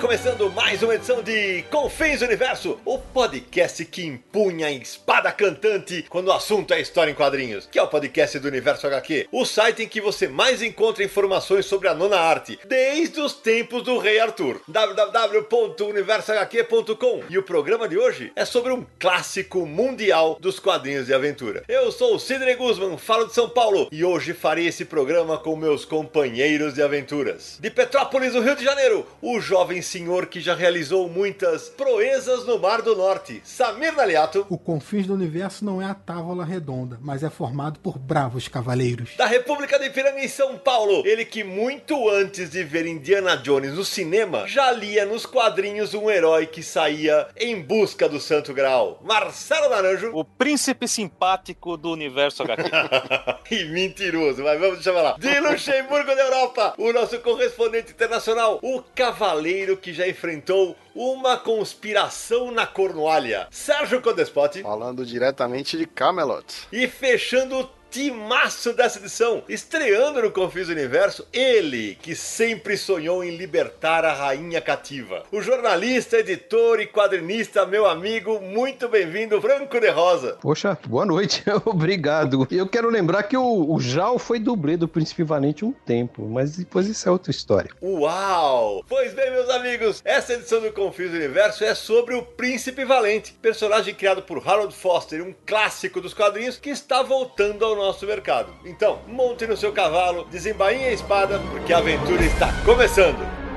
Começando mais uma edição de Confins Universo, o podcast que impunha a espada cantante quando o assunto é história em quadrinhos, que é o podcast do Universo HQ, o site em que você mais encontra informações sobre a nona arte, desde os tempos do Rei Arthur. www.universohq.com E o programa de hoje é sobre um clássico mundial dos quadrinhos de aventura. Eu sou o Sidney Guzman, falo de São Paulo, e hoje farei esse programa com meus companheiros de aventuras. De Petrópolis, no Rio de Janeiro, o jovem senhor que já realizou muitas proezas no Mar do Norte, Samir Naliato. O Confins do Universo não é a távola redonda, mas é formado por bravos cavaleiros. Da República de Piranga em São Paulo, ele que muito antes de ver Indiana Jones no cinema, já lia nos quadrinhos um herói que saía em busca do Santo Graal, Marcelo Naranjo. O príncipe simpático do universo HQ. e mentiroso, mas vamos chamar lá. De Luxemburgo da Europa, o nosso correspondente internacional, o cavaleiro que já enfrentou uma conspiração na Cornualha, Sérgio Codespot. Falando diretamente de Camelot. E fechando timaço dessa edição, estreando no Confis Universo, ele que sempre sonhou em libertar a rainha cativa. O jornalista, editor e quadrinista, meu amigo, muito bem-vindo, Franco de Rosa. Poxa, boa noite, obrigado. Eu quero lembrar que o, o Jal foi dublê do Príncipe Valente um tempo, mas depois isso é outra história. Uau! Pois bem, meus amigos, essa edição do Confis Universo é sobre o Príncipe Valente, personagem criado por Harold Foster, um clássico dos quadrinhos que está voltando ao nosso mercado. Então, monte no seu cavalo, desembainhe a espada, porque a aventura está começando.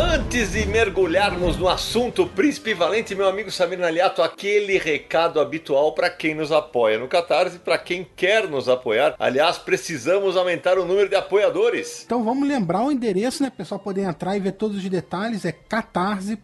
Antes de mergulharmos no assunto Príncipe Valente, meu amigo Samir Naliato, aquele recado habitual para quem nos apoia no Catarse para quem quer nos apoiar. Aliás, precisamos aumentar o número de apoiadores. Então vamos lembrar o endereço, né? Pessoal poder entrar e ver todos os detalhes. É catarse.me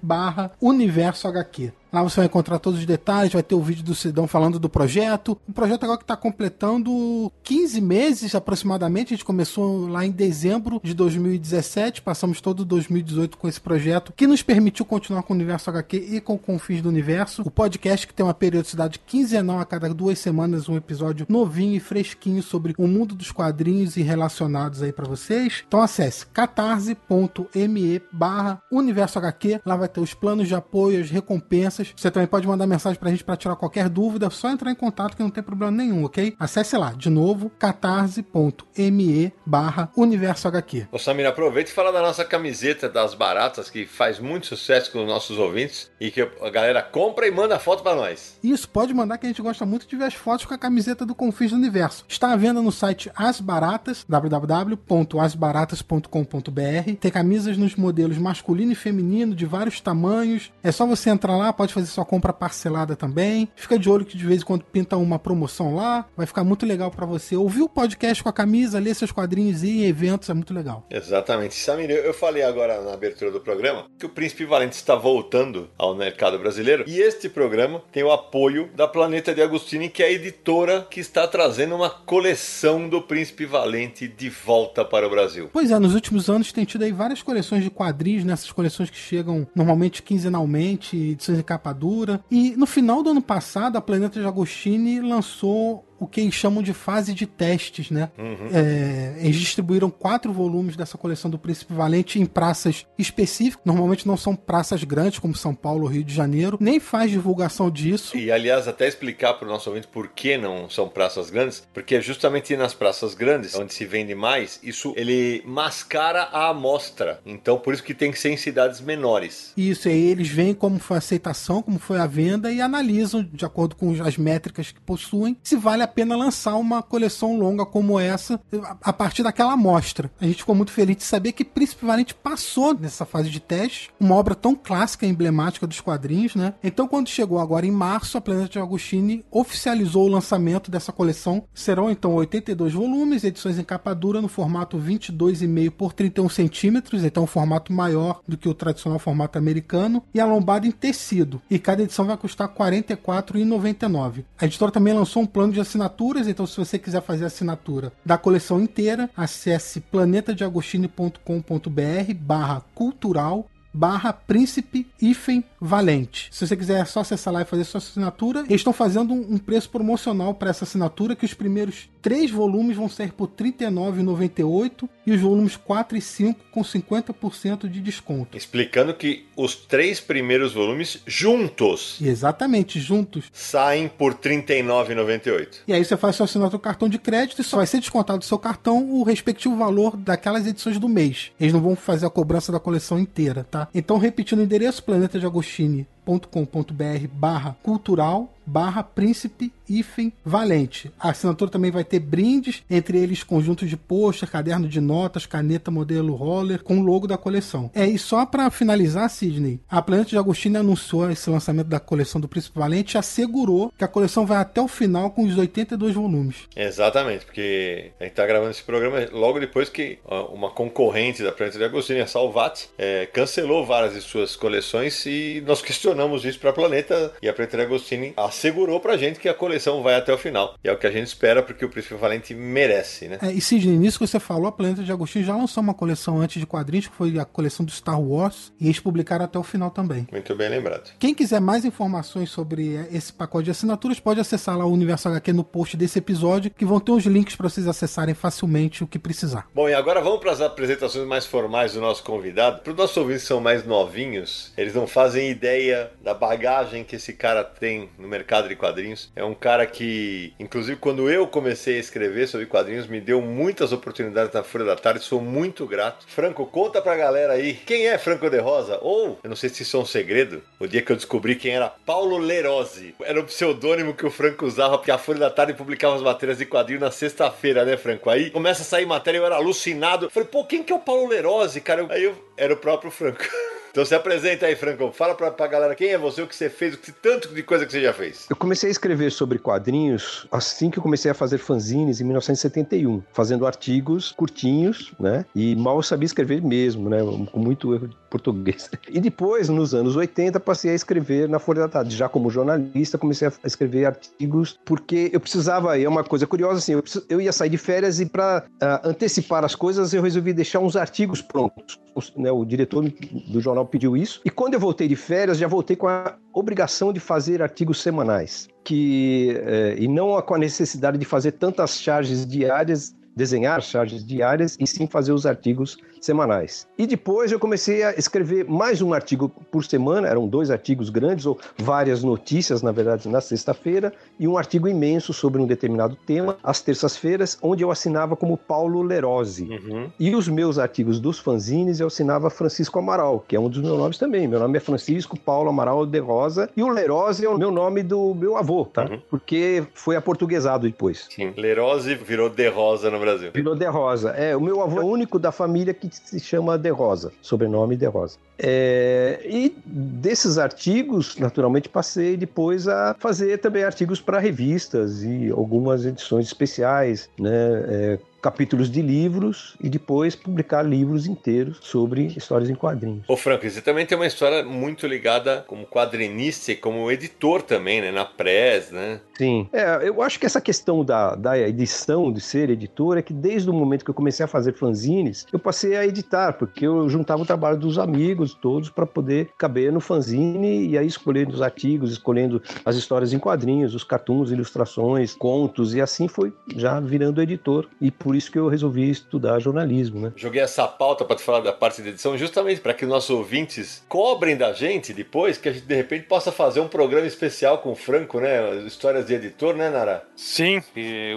barra universo HQ. Lá você vai encontrar todos os detalhes, vai ter o vídeo do Sidão falando do projeto. O projeto agora que está completando 15 meses aproximadamente. A gente começou lá em dezembro de 2017, passamos todo 2018 com esse projeto, que nos permitiu continuar com o Universo HQ e com o Confins do Universo. O podcast que tem uma periodicidade quinzenal a cada duas semanas, um episódio novinho e fresquinho sobre o mundo dos quadrinhos e relacionados aí para vocês. Então acesse catarse.me barra Universo HQ. Lá vai ter os planos de apoio, as recompensas você também pode mandar mensagem pra gente para tirar qualquer dúvida, é só entrar em contato que não tem problema nenhum, ok? Acesse lá, de novo, catarse.me barra universo HQ. Ô Samir, aproveita e fala da nossa camiseta das baratas, que faz muito sucesso com os nossos ouvintes e que a galera compra e manda foto para nós. Isso, pode mandar que a gente gosta muito de ver as fotos com a camiseta do Confis do Universo. Está à venda no site As Baratas, www.asbaratas.com.br. Tem camisas nos modelos masculino e feminino de vários tamanhos. É só você entrar lá, pode fazer sua compra parcelada também. Fica de olho que de vez em quando pinta uma promoção lá. Vai ficar muito legal para você ouvir o podcast com a camisa, ler seus quadrinhos e em eventos, é muito legal. Exatamente. Samir, eu falei agora na abertura do programa que o Príncipe Valente está voltando ao mercado brasileiro e este programa tem o apoio da Planeta de Agostini, que é a editora que está trazendo uma coleção do Príncipe Valente de volta para o Brasil. Pois é, nos últimos anos tem tido aí várias coleções de quadrinhos, nessas coleções que chegam normalmente quinzenalmente, edições de capa dura. E no final do ano passado, a Planeta de Agostini lançou o que eles chamam de fase de testes, né? Uhum. É, eles distribuíram quatro volumes dessa coleção do Príncipe Valente em praças específicas. Normalmente não são praças grandes, como São Paulo Rio de Janeiro. Nem faz divulgação disso. E, aliás, até explicar para o nosso ouvinte por que não são praças grandes, porque é justamente nas praças grandes, onde se vende mais, isso ele mascara a amostra. Então, por isso que tem que ser em cidades menores. Isso, aí eles veem como foi a aceitação, como foi a venda e analisam, de acordo com as métricas que possuem, se vale a pena lançar uma coleção longa como essa a partir daquela amostra. A gente ficou muito feliz de saber que Príncipe Valente passou nessa fase de teste, uma obra tão clássica e emblemática dos quadrinhos, né? Então, quando chegou agora em março, a Planeta de Agostini oficializou o lançamento dessa coleção. Serão então 82 volumes, edições em capa dura no formato 22,5 por 31 centímetros, então um formato maior do que o tradicional formato americano, e a lombada em tecido. E cada edição vai custar R$ 44,99. A editora também lançou um plano de assinaturas, então se você quiser fazer assinatura da coleção inteira, acesse planetadeagostini.com.br barra cultural barra príncipe hífen valente. Se você quiser só acessar lá e fazer sua assinatura, eles estão fazendo um preço promocional para essa assinatura que os primeiros três volumes vão sair por R$ 39,98 e os volumes 4 e 5 com 50% de desconto. Explicando que os três primeiros volumes juntos. Exatamente, juntos. Saem por R$ 39,98. E aí você faz sua assinatura do cartão de crédito e só vai ser descontado do seu cartão o respectivo valor daquelas edições do mês. Eles não vão fazer a cobrança da coleção inteira, tá? Então, repetindo o endereço, Planeta de Agostini com.br barra cultural barra príncipe hífen valente. A assinatura também vai ter brindes, entre eles conjuntos de pôster, caderno de notas, caneta modelo roller, com o logo da coleção. É, e só para finalizar, Sidney, a Planeta de Agostinho anunciou esse lançamento da coleção do Príncipe Valente e assegurou que a coleção vai até o final com os 82 volumes. Exatamente, porque a gente tá gravando esse programa logo depois que uma concorrente da Planeta de Agostinho, a Salvat, é, cancelou várias de suas coleções e nós questionamos questionamos isso para Planeta e a Planeta Agostini assegurou pra gente que a coleção vai até o final. E é o que a gente espera porque o Príncipe Valente merece, né? É, e Sidney, nisso que você falou, a Planeta de Agostinho já lançou uma coleção antes de quadrinhos, que foi a coleção do Star Wars, e eles publicaram até o final também. Muito bem lembrado. Quem quiser mais informações sobre esse pacote de assinaturas, pode acessar lá o Universo HQ no post desse episódio, que vão ter os links para vocês acessarem facilmente o que precisar. Bom, e agora vamos para as apresentações mais formais do nosso convidado. Para os nossos ouvintes que são mais novinhos, eles não fazem ideia da bagagem que esse cara tem no mercado de quadrinhos. É um cara que, inclusive, quando eu comecei a escrever sobre quadrinhos, me deu muitas oportunidades na Folha da Tarde. Sou muito grato. Franco, conta pra galera aí quem é Franco de Rosa? Ou, eu não sei se isso é um segredo, o dia que eu descobri quem era Paulo Lerose. Era o pseudônimo que o Franco usava, porque a Folha da Tarde publicava as matérias de quadrinho na sexta-feira, né, Franco? Aí começa a sair matéria, eu era alucinado. Falei, pô, quem que é o Paulo Lerose, cara? Aí eu era o próprio Franco. Então se apresenta aí, Franco. Fala pra, pra galera quem é você, o que você fez, o que tanto de coisa que você já fez. Eu comecei a escrever sobre quadrinhos assim que eu comecei a fazer fanzines em 1971, fazendo artigos curtinhos, né? E mal sabia escrever mesmo, né? Com muito erro de português. E depois, nos anos 80, passei a escrever na Folha da Tarde. Já como jornalista, comecei a escrever artigos porque eu precisava, é uma coisa curiosa assim, eu, eu ia sair de férias e para uh, ah, antecipar as coisas eu resolvi deixar uns artigos prontos. O, né, o diretor do jornal pediu isso. E quando eu voltei de férias, já voltei com a obrigação de fazer artigos semanais. Que, é, e não com a necessidade de fazer tantas charges diárias desenhar charges diárias e sim fazer os artigos semanais. E depois eu comecei a escrever mais um artigo por semana, eram dois artigos grandes, ou várias notícias, na verdade, na sexta-feira, e um artigo imenso sobre um determinado tema, às terças-feiras, onde eu assinava como Paulo Lerose. Uhum. E os meus artigos dos fanzines eu assinava Francisco Amaral, que é um dos meus nomes também. Meu nome é Francisco Paulo Amaral de Rosa, e o Lerose é o meu nome do meu avô, tá? Uhum. Porque foi aportuguesado depois. Sim, Lerose virou De Rosa no Brasil. Virou De Rosa. É, o meu avô é o único da família que se chama De Rosa, sobrenome De Rosa. É, e desses artigos, naturalmente, passei depois a fazer também artigos para revistas e algumas edições especiais, né? É, capítulos de livros e depois publicar livros inteiros sobre histórias em quadrinhos. Ô Franco, você também tem uma história muito ligada como quadrinista e como editor também, né? Na Press, né? Sim. É, eu acho que essa questão da, da edição, de ser editor, é que desde o momento que eu comecei a fazer fanzines, eu passei a editar, porque eu juntava o trabalho dos amigos todos para poder caber no fanzine e aí escolhendo os artigos, escolhendo as histórias em quadrinhos, os cartoons, ilustrações, contos, e assim foi já virando editor. E por por isso que eu resolvi estudar jornalismo, né? Joguei essa pauta para te falar da parte de edição justamente para que os nossos ouvintes cobrem da gente depois, que a gente de repente possa fazer um programa especial com o Franco, né? Histórias de editor, né, Nara? Sim,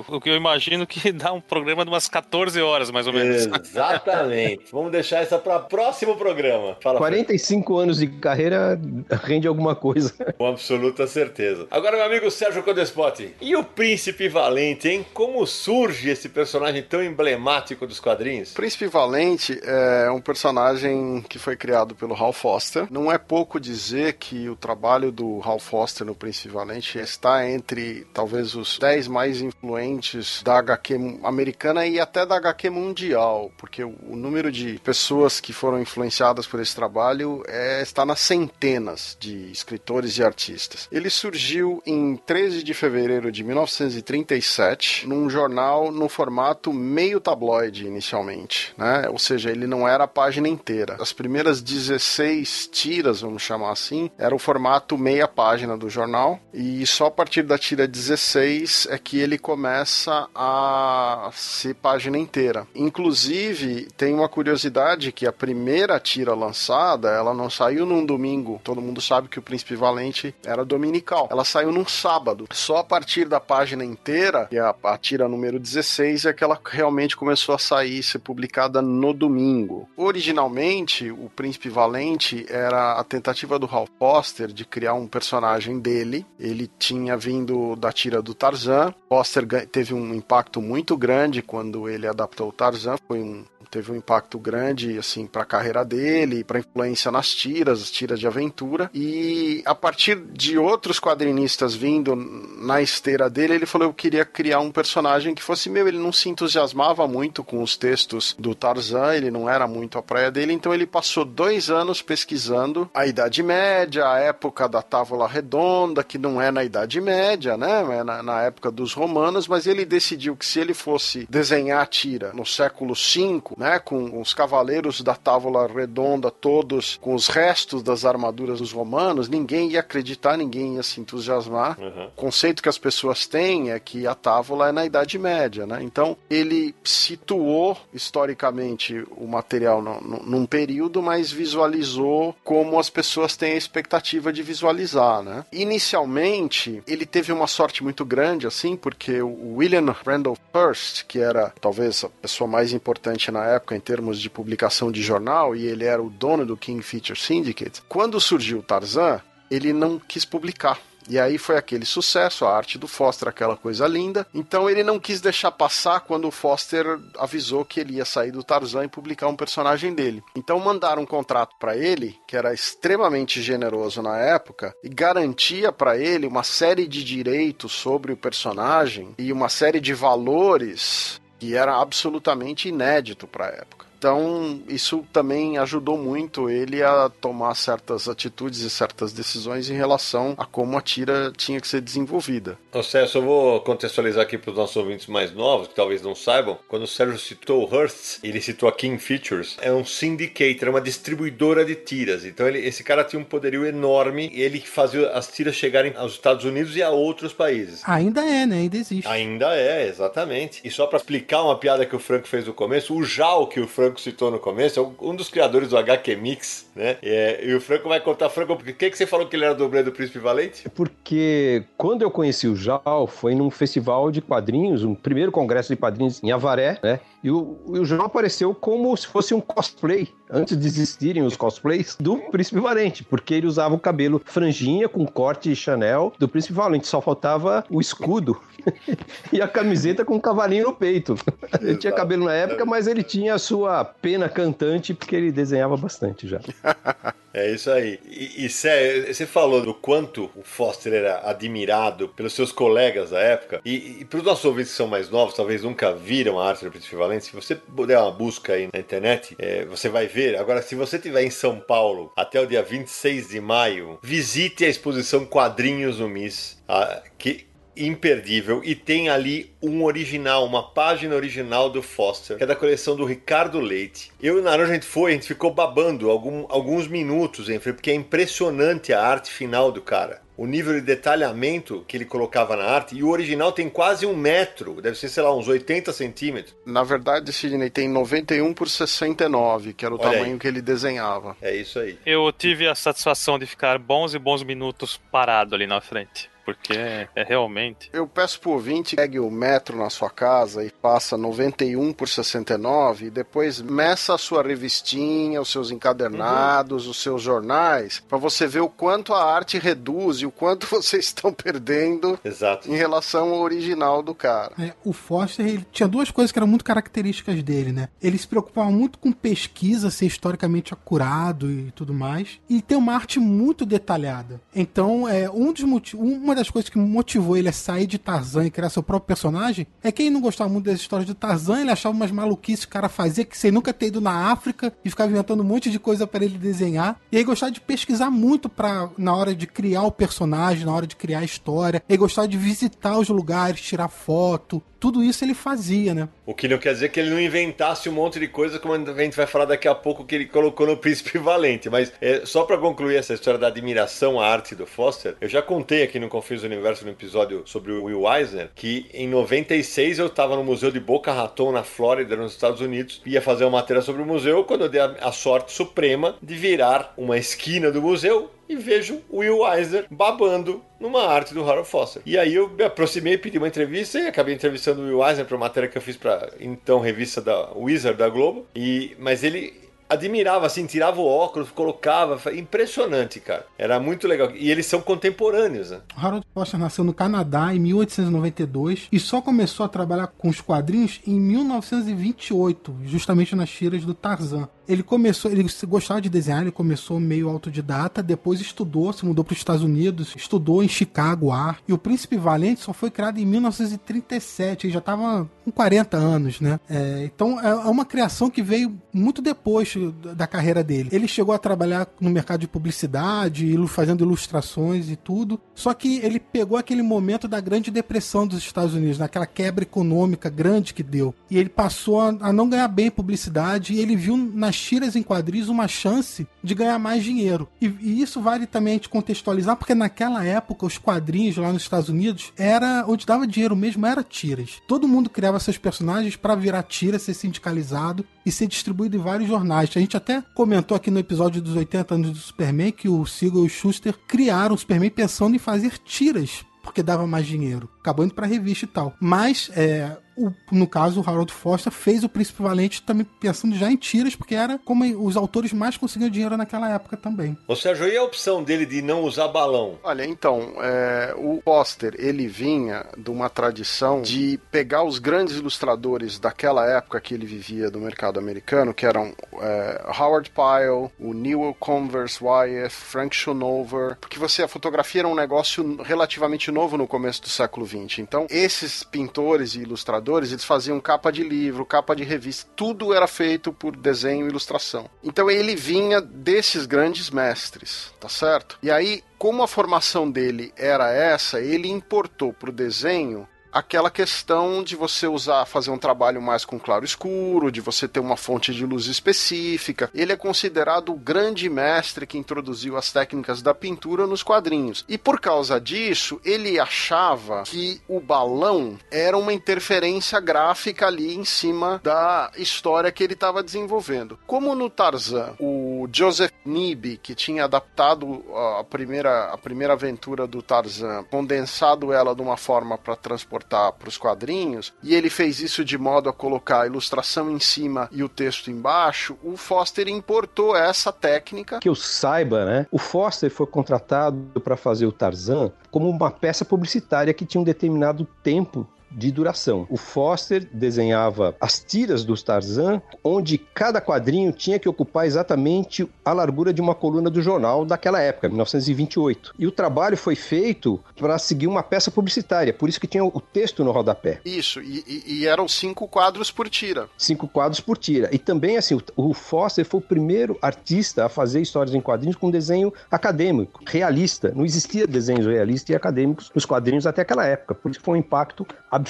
o que eu imagino que dá um programa de umas 14 horas, mais ou menos. Exatamente. Vamos deixar essa para próximo programa. Fala, 45 Franco. anos de carreira rende alguma coisa. Com absoluta certeza. Agora, meu amigo Sérgio Codespot, e o Príncipe Valente, hein? Como surge esse personagem tão emblemático dos quadrinhos? Príncipe Valente é um personagem que foi criado pelo Hal Foster. Não é pouco dizer que o trabalho do Hal Foster no Príncipe Valente está entre talvez os 10 mais influentes da HQ americana e até da HQ mundial, porque o, número de pessoas que foram influenciadas por esse trabalho é, está nas centenas de escritores e artistas. Ele surgiu em 13 de fevereiro de 1937 num jornal no formato meio tabloide inicialmente, né? Ou seja, ele não era a página inteira. As primeiras 16 tiras, vamos chamar assim, era o formato meia página do jornal e só a partir da tira 16 é que ele começa a ser página inteira. Inclusive, tem uma curiosidade que a primeira tira lançada, ela não saiu num domingo. Todo mundo sabe que o Príncipe Valente era dominical. Ela saiu num sábado. Só a partir da página inteira, que é a, a tira número 16, é que ela realmente começou a sair, ser publicada no domingo. Originalmente, o Príncipe Valente era a tentativa do Hal Foster de criar um personagem dele. Ele tinha vindo da tira do Tarzan. Foster teve um impacto muito grande quando ele adaptou o Tarzan. Foi um teve um impacto grande assim para a carreira dele, para influência nas tiras, as tiras de aventura. E a partir de outros quadrinistas vindo na esteira dele, ele falou: "Eu queria criar um personagem que fosse meu". Ele não se entusiasmava muito com os textos do Tarzan, ele não era muito a praia dele, então ele passou dois anos pesquisando a Idade Média, a época da Távola Redonda, que não é na Idade Média, né? É na, na época dos romanos, mas ele decidiu que se ele fosse desenhar tira no século V, né, com os cavaleiros da Távola Redonda todos com os restos das armaduras dos romanos, ninguém ia acreditar, ninguém ia se entusiasmar. Uhum. O conceito que as pessoas têm é que a Távola é na Idade Média, né? Então ele situou historicamente o material no, no, num período, mas visualizou como as pessoas têm a expectativa de visualizar, né? Inicialmente ele teve uma sorte muito grande, assim, porque o William Randolph Hearst, que era talvez a pessoa mais importante na época em termos de publicação de jornal e ele era o dono do King Feature Syndicate, quando surgiu Tarzan, ele não quis publicar. E aí foi aquele sucesso, a arte do Foster, aquela coisa linda. Então ele não quis deixar passar quando o Foster avisou que ele ia sair do Tarzan e publicar um personagem dele. Então mandaram um contrato para ele, que era extremamente generoso na época, e garantia para ele uma série de direitos sobre o personagem e uma série de valores que era absolutamente inédito para a época. Então, isso também ajudou muito ele a tomar certas atitudes e certas decisões em relação a como a tira tinha que ser desenvolvida. Ô Sérgio, eu vou contextualizar aqui para os nossos ouvintes mais novos, que talvez não saibam. Quando o Sérgio citou o Hearst, ele citou a King Features, é um syndicator, é uma distribuidora de tiras. Então, ele, esse cara tinha um poderio enorme e ele fazia as tiras chegarem aos Estados Unidos e a outros países. Ainda é, né? Ainda existe. Ainda é, exatamente. E só para explicar uma piada que o Franco fez no começo, o Jal que o Franco Franco citou no começo, é um dos criadores do HQ Mix, né? E, é, e o Franco vai contar, Franco, por que, que você falou que ele era dublê do Príncipe Valente? Porque quando eu conheci o Jal, foi num festival de quadrinhos, um primeiro congresso de quadrinhos em Avaré, né? E o, e o Jal apareceu como se fosse um cosplay, antes de existirem os cosplays, do Príncipe Valente, porque ele usava o cabelo franjinha com corte Chanel do Príncipe Valente, só faltava o escudo e a camiseta com um cavalinho no peito. ele tinha cabelo na época, mas ele tinha a sua pena cantante porque ele desenhava bastante já. É isso aí. E, você falou do quanto o Foster era admirado pelos seus colegas da época. E, e para os nossos ouvintes que são mais novos, talvez nunca viram a arte do Príncipe Valente, se você der uma busca aí na internet, é, você vai ver. Agora, se você estiver em São Paulo até o dia 26 de maio, visite a exposição Quadrinhos no Miss, a, que imperdível e tem ali um original, uma página original do Foster, que é da coleção do Ricardo Leite. Eu e o Naranjo a gente foi, a gente ficou babando algum, alguns minutos, hein, porque é impressionante a arte final do cara. O nível de detalhamento que ele colocava na arte, e o original tem quase um metro, deve ser, sei lá, uns 80 centímetros. Na verdade, Sidney, tem 91 por 69, que era o Olha tamanho aí. que ele desenhava. É isso aí. Eu tive a satisfação de ficar bons e bons minutos parado ali na frente. Porque é, é realmente. Eu peço pro ouvinte pegue o metro na sua casa e faça 91 por 69 e depois meça a sua revistinha, os seus encadernados, os seus jornais, para você ver o quanto a arte reduz e o quanto vocês estão perdendo Exato. em relação ao original do cara. É, o Foster ele tinha duas coisas que eram muito características dele, né? Ele se preocupava muito com pesquisa, ser historicamente acurado e tudo mais, e ter uma arte muito detalhada. Então, é um dos moti- uma das coisas que motivou ele a sair de Tarzan e criar seu próprio personagem é que ele não gostava muito das histórias de Tarzan, ele achava umas maluquices que o cara fazia que sem nunca ter ido na África e ficava inventando um monte de coisa para ele desenhar. E aí gostava de pesquisar muito para na hora de criar o personagem, na hora de criar a história. Ele gostava de visitar os lugares, tirar foto. Tudo isso ele fazia, né? O que não quer dizer que ele não inventasse um monte de coisa, como a gente vai falar daqui a pouco que ele colocou no Príncipe Valente. Mas é, só para concluir essa história da admiração à arte do Foster, eu já contei aqui no Confins do Universo, no episódio sobre o Will Eisner, que em 96 eu estava no Museu de Boca Raton, na Flórida, nos Estados Unidos, ia fazer uma matéria sobre o museu, quando eu dei a, a sorte suprema de virar uma esquina do museu e vejo Will Eisner babando numa arte do Harold Foster. E aí eu me aproximei, pedi uma entrevista e acabei entrevistando o Will Eisner para uma matéria que eu fiz para então revista da Wizard da Globo. E mas ele admirava assim, tirava o óculos, colocava, impressionante, cara. Era muito legal. E eles são contemporâneos, né? Harold Foster nasceu no Canadá em 1892 e só começou a trabalhar com os quadrinhos em 1928, justamente nas tiras do Tarzan. Ele começou, ele gostava de desenhar, ele começou meio autodidata, depois estudou, se mudou para os Estados Unidos, estudou em Chicago arte. E o Príncipe Valente só foi criado em 1937, ele já estava com 40 anos, né? É, então é uma criação que veio muito depois da carreira dele. Ele chegou a trabalhar no mercado de publicidade, fazendo ilustrações e tudo. Só que ele pegou aquele momento da Grande Depressão dos Estados Unidos, naquela quebra econômica grande que deu. E ele passou a, não ganhar bem em publicidade e ele viu nas tiras em quadrinhos uma chance de ganhar mais dinheiro. E, e isso vale também a gente contextualizar, porque naquela época os quadrinhos lá nos Estados Unidos era onde dava dinheiro mesmo, era tiras. Todo mundo criava seus personagens para virar tira, ser sindicalizado e ser distribuído em vários jornais. A gente até comentou aqui no episódio dos 80 anos do Superman que o Siegel e o Schuster criaram o Superman pensando em fazer tiras porque dava mais dinheiro. Acabou indo pra revista e tal. Mas, é, o- no caso, o Harold Foster fez o Príncipe Valente também pensando já em tiras, porque era como os autores mais conseguiam dinheiro naquela época também. Ô Sérgio, e a opção dele de não usar balão? Olha, então, é, o Foster, ele vinha de uma tradição de pegar os grandes ilustradores daquela época que ele vivia do mercado americano, que eram é, Howard Pyle, o Newell Converse Wyeth, Frank Schoonover, porque você, a fotografia era um negócio relativamente novo no começo do século XX. Então, esses pintores e ilustradores, eles faziam capa de livro, capa de revista, tudo era feito por desenho e ilustração. Então, ele vinha desses grandes mestres, tá certo? E aí, como a formação dele era essa, ele importou para o desenho aquela questão de você usar, fazer um trabalho mais com claro escuro, de você ter uma fonte de luz específica. Ele é considerado o grande mestre que introduziu as técnicas da pintura nos quadrinhos. E por causa disso, ele achava que o balão era uma interferência gráfica ali em cima da história que ele estava desenvolvendo. Como no Tarzan, o Joseph Nibby, que tinha adaptado a primeira, a primeira aventura do Tarzan, condensado ela de uma forma para transportar para os quadrinhos, e ele fez isso de modo a colocar a ilustração em cima e o texto embaixo, o Foster importou essa técnica. Que eu saiba, né? O Foster foi contratado para fazer o Tarzan como uma peça publicitária que tinha um determinado tempo de duração. O Foster desenhava as tiras dos Tarzan, onde cada quadrinho tinha que ocupar exatamente a largura de uma coluna do jornal daquela época, 1928. E o trabalho foi feito para seguir uma peça publicitária, por isso que tinha o texto no rodapé. Isso, e, e, eram cinco quadros por tira. Cinco quadros por tira. E também, assim, o, o Foster foi o primeiro artista a fazer histórias em quadrinhos com desenho acadêmico, realista. Não existia desenhos realistas e acadêmicos nos quadrinhos até aquela época. Por isso foi um impacto absurdo,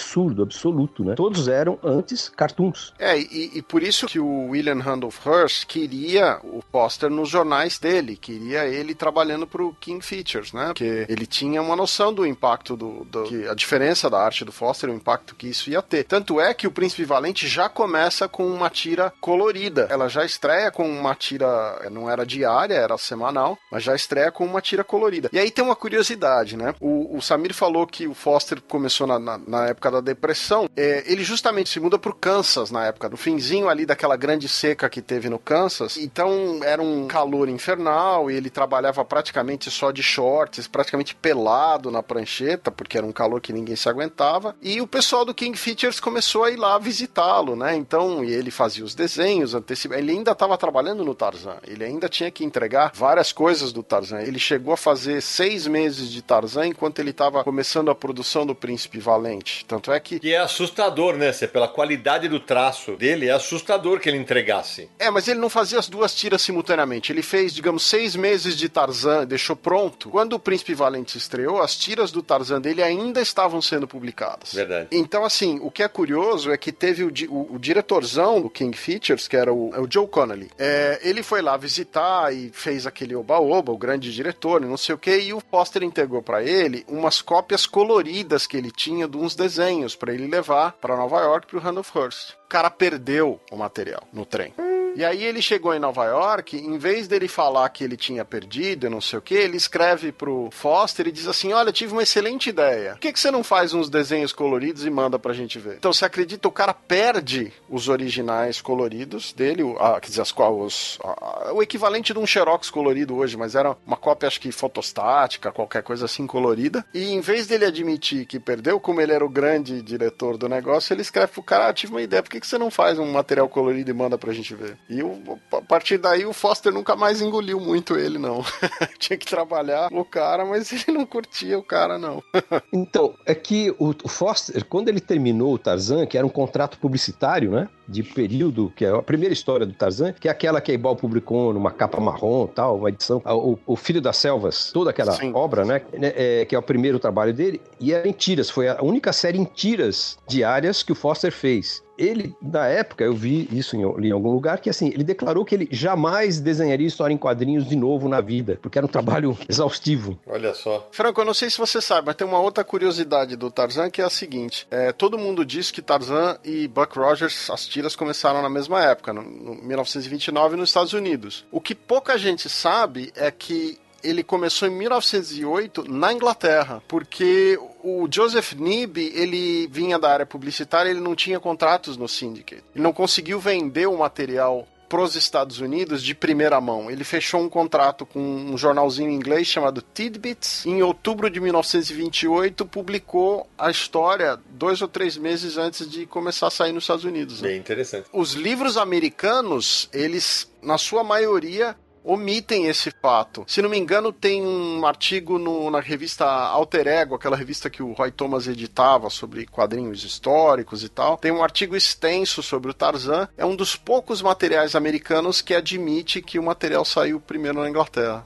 absoluto, né? Todos eram antes cartoons. É, e, e por isso que o William Randolph Hearst queria o Foster nos jornais dele, queria ele trabalhando pro King Features, né? Porque ele tinha uma noção do impacto do, do que a diferença da arte do Foster, o impacto que isso ia ter. Tanto é que o Príncipe Valente já começa com uma tira colorida. Ela já estreia com uma tira, não era diária, era semanal, mas já estreia com uma tira colorida. E aí tem uma curiosidade, né? O, o Samir falou que o Foster começou na, na, na época da depressão. É, ele justamente se muda pro Kansas na época, no finzinho ali daquela grande seca que teve no Kansas. Então era um calor infernal e ele trabalhava praticamente só de shorts, praticamente pelado na prancheta, porque era um calor que ninguém se aguentava. E o pessoal do King Features começou a ir lá visitá-lo, né? Então, ele fazia os desenhos, antecipa... ele ainda estava trabalhando no Tarzan, ele ainda tinha que entregar várias coisas do Tarzan. Ele chegou a fazer seis meses de Tarzan enquanto ele estava começando a produção do Príncipe Valente. Tanto é que. E é assustador, né? Se pela qualidade do traço dele, é assustador que ele entregasse. É, mas ele não fazia as duas tiras simultaneamente. Ele fez, digamos, seis meses de Tarzan, deixou pronto. Quando o Príncipe Valente estreou, as tiras do Tarzan dele ainda estavam sendo publicadas. Verdade. Então, assim, o que é curioso é que teve o, di o, o diretorzão do King Features, que era o, é o Joe Connolly. É, ele foi lá visitar e fez aquele oba-oba, o grande diretor, não sei o que, e o Foster entregou para ele umas cópias coloridas que ele tinha de uns desenhos para ele levar para Nova York pro Randolph Hearst. O cara perdeu o material no trem. E aí ele chegou em Nova York, em vez dele falar que ele tinha perdido, não sei o que, ele escreve pro Foster e diz assim: Olha, tive uma excelente ideia. Por que, que você não faz uns desenhos coloridos e manda pra gente ver? Então, você acredita, o cara perde os originais coloridos dele, a, quer dizer, as, os, a, o equivalente de um Xerox colorido hoje, mas era uma cópia, acho que fotostática, qualquer coisa assim colorida. E em vez dele admitir que perdeu, como ele era o grande diretor do negócio, ele escreve pro cara: ah, tive uma ideia, por que, que você não faz um material colorido e manda pra gente ver? E o, a partir daí o Foster nunca mais engoliu muito ele, não. Tinha que trabalhar o cara, mas ele não curtia o cara, não. então, é que o, o, Foster, quando ele terminou o Tarzan, que era um contrato publicitário, né? De período, que é a primeira história do Tarzan, que é aquela que a Ibal publicou numa capa marrom tal, uma edição. O, o Filho das Selvas, toda aquela Sim. obra, né? É, que é o primeiro trabalho dele, e era em tiras, foi a única série em tiras diárias que o Foster fez ele, na época, eu vi isso em, em, algum lugar, que assim, ele declarou que ele jamais desenharia história em quadrinhos de novo na vida, porque era um trabalho exaustivo. Olha só. Franco, eu não sei se você sabe, mas tem uma outra curiosidade do Tarzan que é a seguinte: é, todo mundo diz que Tarzan e Buck Rogers, as tiras começaram na mesma época, no, no 1929, nos Estados Unidos. O que pouca gente sabe é que ele começou em 1908 na Inglaterra, porque o Joseph Nib, ele vinha da área publicitária, ele não tinha contratos no Syndicate. Ele não conseguiu vender o material para os Estados Unidos de primeira mão. Ele fechou um contrato com um jornalzinho inglês chamado Tidbits. Em outubro de 1928, publicou a história dois ou três meses antes de começar a sair nos Estados Unidos. Né? Bem interessante. Os livros americanos, eles, na sua maioria, omitem esse fato. Se não me engano, tem um artigo no, na revista Alter Ego, aquela revista que o Roy Thomas editava sobre quadrinhos históricos e tal. Tem um artigo extenso sobre o Tarzan. É um dos poucos materiais americanos que admite que o material saiu primeiro na Inglaterra.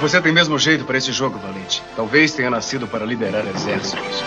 Você tem mesmo jeito para esse jogo, Valente. Talvez tenha nascido para liderar exércitos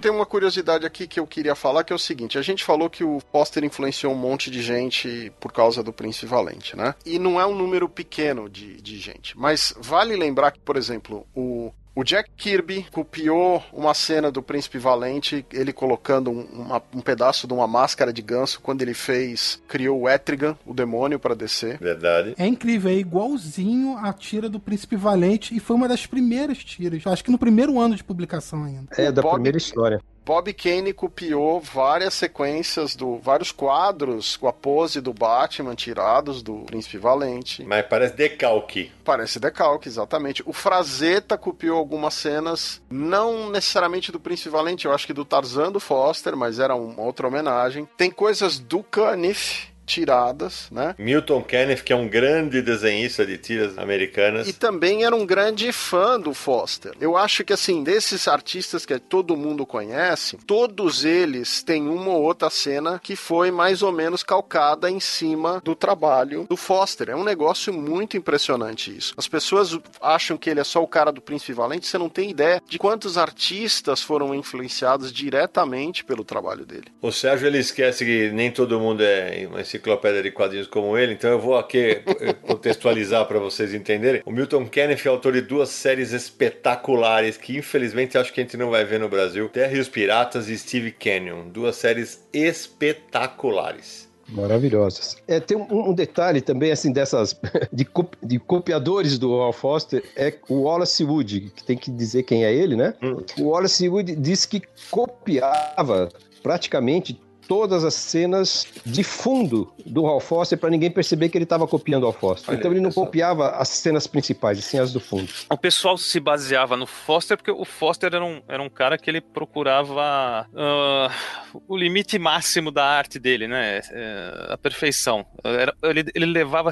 tem uma curiosidade aqui que eu queria falar, que é o seguinte: a gente falou que o Foster influenciou um monte de gente por causa do Príncipe Valente, né? E não é um número pequeno de, de gente. Mas vale lembrar que, por exemplo, o o Jack Kirby copiou uma cena do Príncipe Valente, ele colocando um, uma, um, pedaço de uma máscara de ganso quando ele fez, criou o Etrigan, o demônio, para descer. Verdade. É incrível, é igualzinho a tira do Príncipe Valente e foi uma das primeiras tiras, acho que no primeiro ano de publicação ainda. É, da Bob, primeira história. Bob Kane copiou várias sequências do vários quadros com a pose do Batman tirados do Príncipe Valente. Mas parece decalque. Parece decalque, exatamente. O Frazetta copiou algumas cenas, não necessariamente do Príncipe Valente, eu acho que do Tarzan do Foster, mas era uma outra homenagem. Tem coisas do Caniff tiradas, né? Milton Kenneth, que é um grande desenhista de tiras americanas. E também era um grande fã do Foster. Eu acho que, assim, desses artistas que todo mundo conhece, todos eles têm uma ou outra cena que foi mais ou menos calcada em cima do trabalho do Foster. É um negócio muito impressionante isso. As pessoas acham que ele é só o cara do Príncipe Valente, você não tem ideia de quantos artistas foram influenciados diretamente pelo trabalho dele. O Sérgio, ele esquece que nem todo mundo é uma enciclopédia de quadrinhos como ele, então eu vou aqui contextualizar para vocês entenderem. O Milton Kenneth é autor de duas séries espetaculares que infelizmente acho que a gente não vai ver no Brasil: Terra e os Piratas e Steve Canyon. Duas séries espetaculares. Maravilhosas. É, tem um, um, detalhe também, assim, dessas. De, de, copiadores do Al Foster, é o Wallace Wood, que tem que dizer quem é ele, né? Hum. O Wallace Wood disse que copiava praticamente todas as cenas de fundo do Hal Foster para ninguém perceber que ele estava copiando o Hal Foster. Olha, então ele não pessoal. copiava as cenas principais, e sim as do fundo. O pessoal se baseava no Foster porque o Foster era um, era um cara que ele procurava uh, o limite máximo da arte dele, né? Uh, a perfeição. Era, ele, ele levava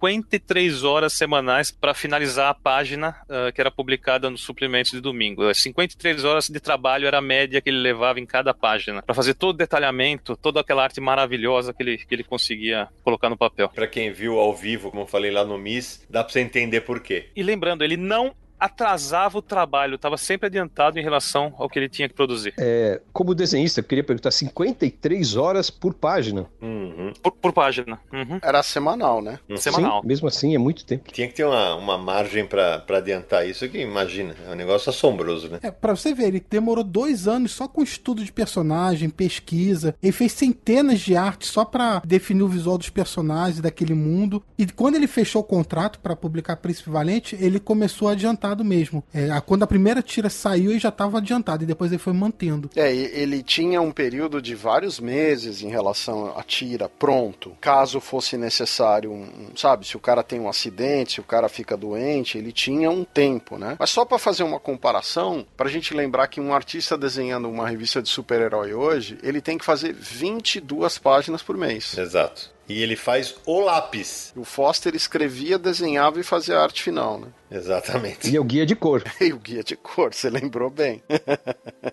53 horas semanais para finalizar a página uh, que era publicada no suplemento de domingo. 53 horas de trabalho era a média que ele levava em cada página para fazer todo o detalhamento toda aquela arte maravilhosa que ele, que ele conseguia colocar no papel. Para quem viu ao vivo, como eu falei lá no Miss, dá para você entender por quê. E lembrando, ele não atrasava o trabalho, estava sempre adiantado em relação ao que ele tinha que produzir. É, como desenhista, eu queria perguntar: 53 horas por página? Uhum. Por, por, página. Uhum. Era semanal, né? Uhum. Semanal. Sim, mesmo assim, é muito tempo. Tinha que ter uma, uma margem para adiantar isso, que imagina, é um negócio assombroso, né? É, pra você ver, ele demorou dois anos só com estudo de personagem, pesquisa, ele fez centenas de artes só para definir o visual dos personagens daquele mundo. E quando ele fechou o contrato para publicar Príncipe Valente, ele começou a adiantar adiantado mesmo. É, quando a primeira tira saiu, ele já estava adiantado e depois ele foi mantendo. É, ele tinha um período de vários meses em relação à tira pronto. Caso fosse necessário, um, sabe, se o cara tem um acidente, se o cara fica doente, ele tinha um tempo, né? Mas só para fazer uma comparação, para a gente lembrar que um artista desenhando uma revista de super-herói hoje, ele tem que fazer 22 páginas por mês. Exato. E ele faz o lápis. O Foster escrevia, desenhava e fazia a arte final, né? Exatamente. E o guia de cor. e o guia de cor, você lembrou bem.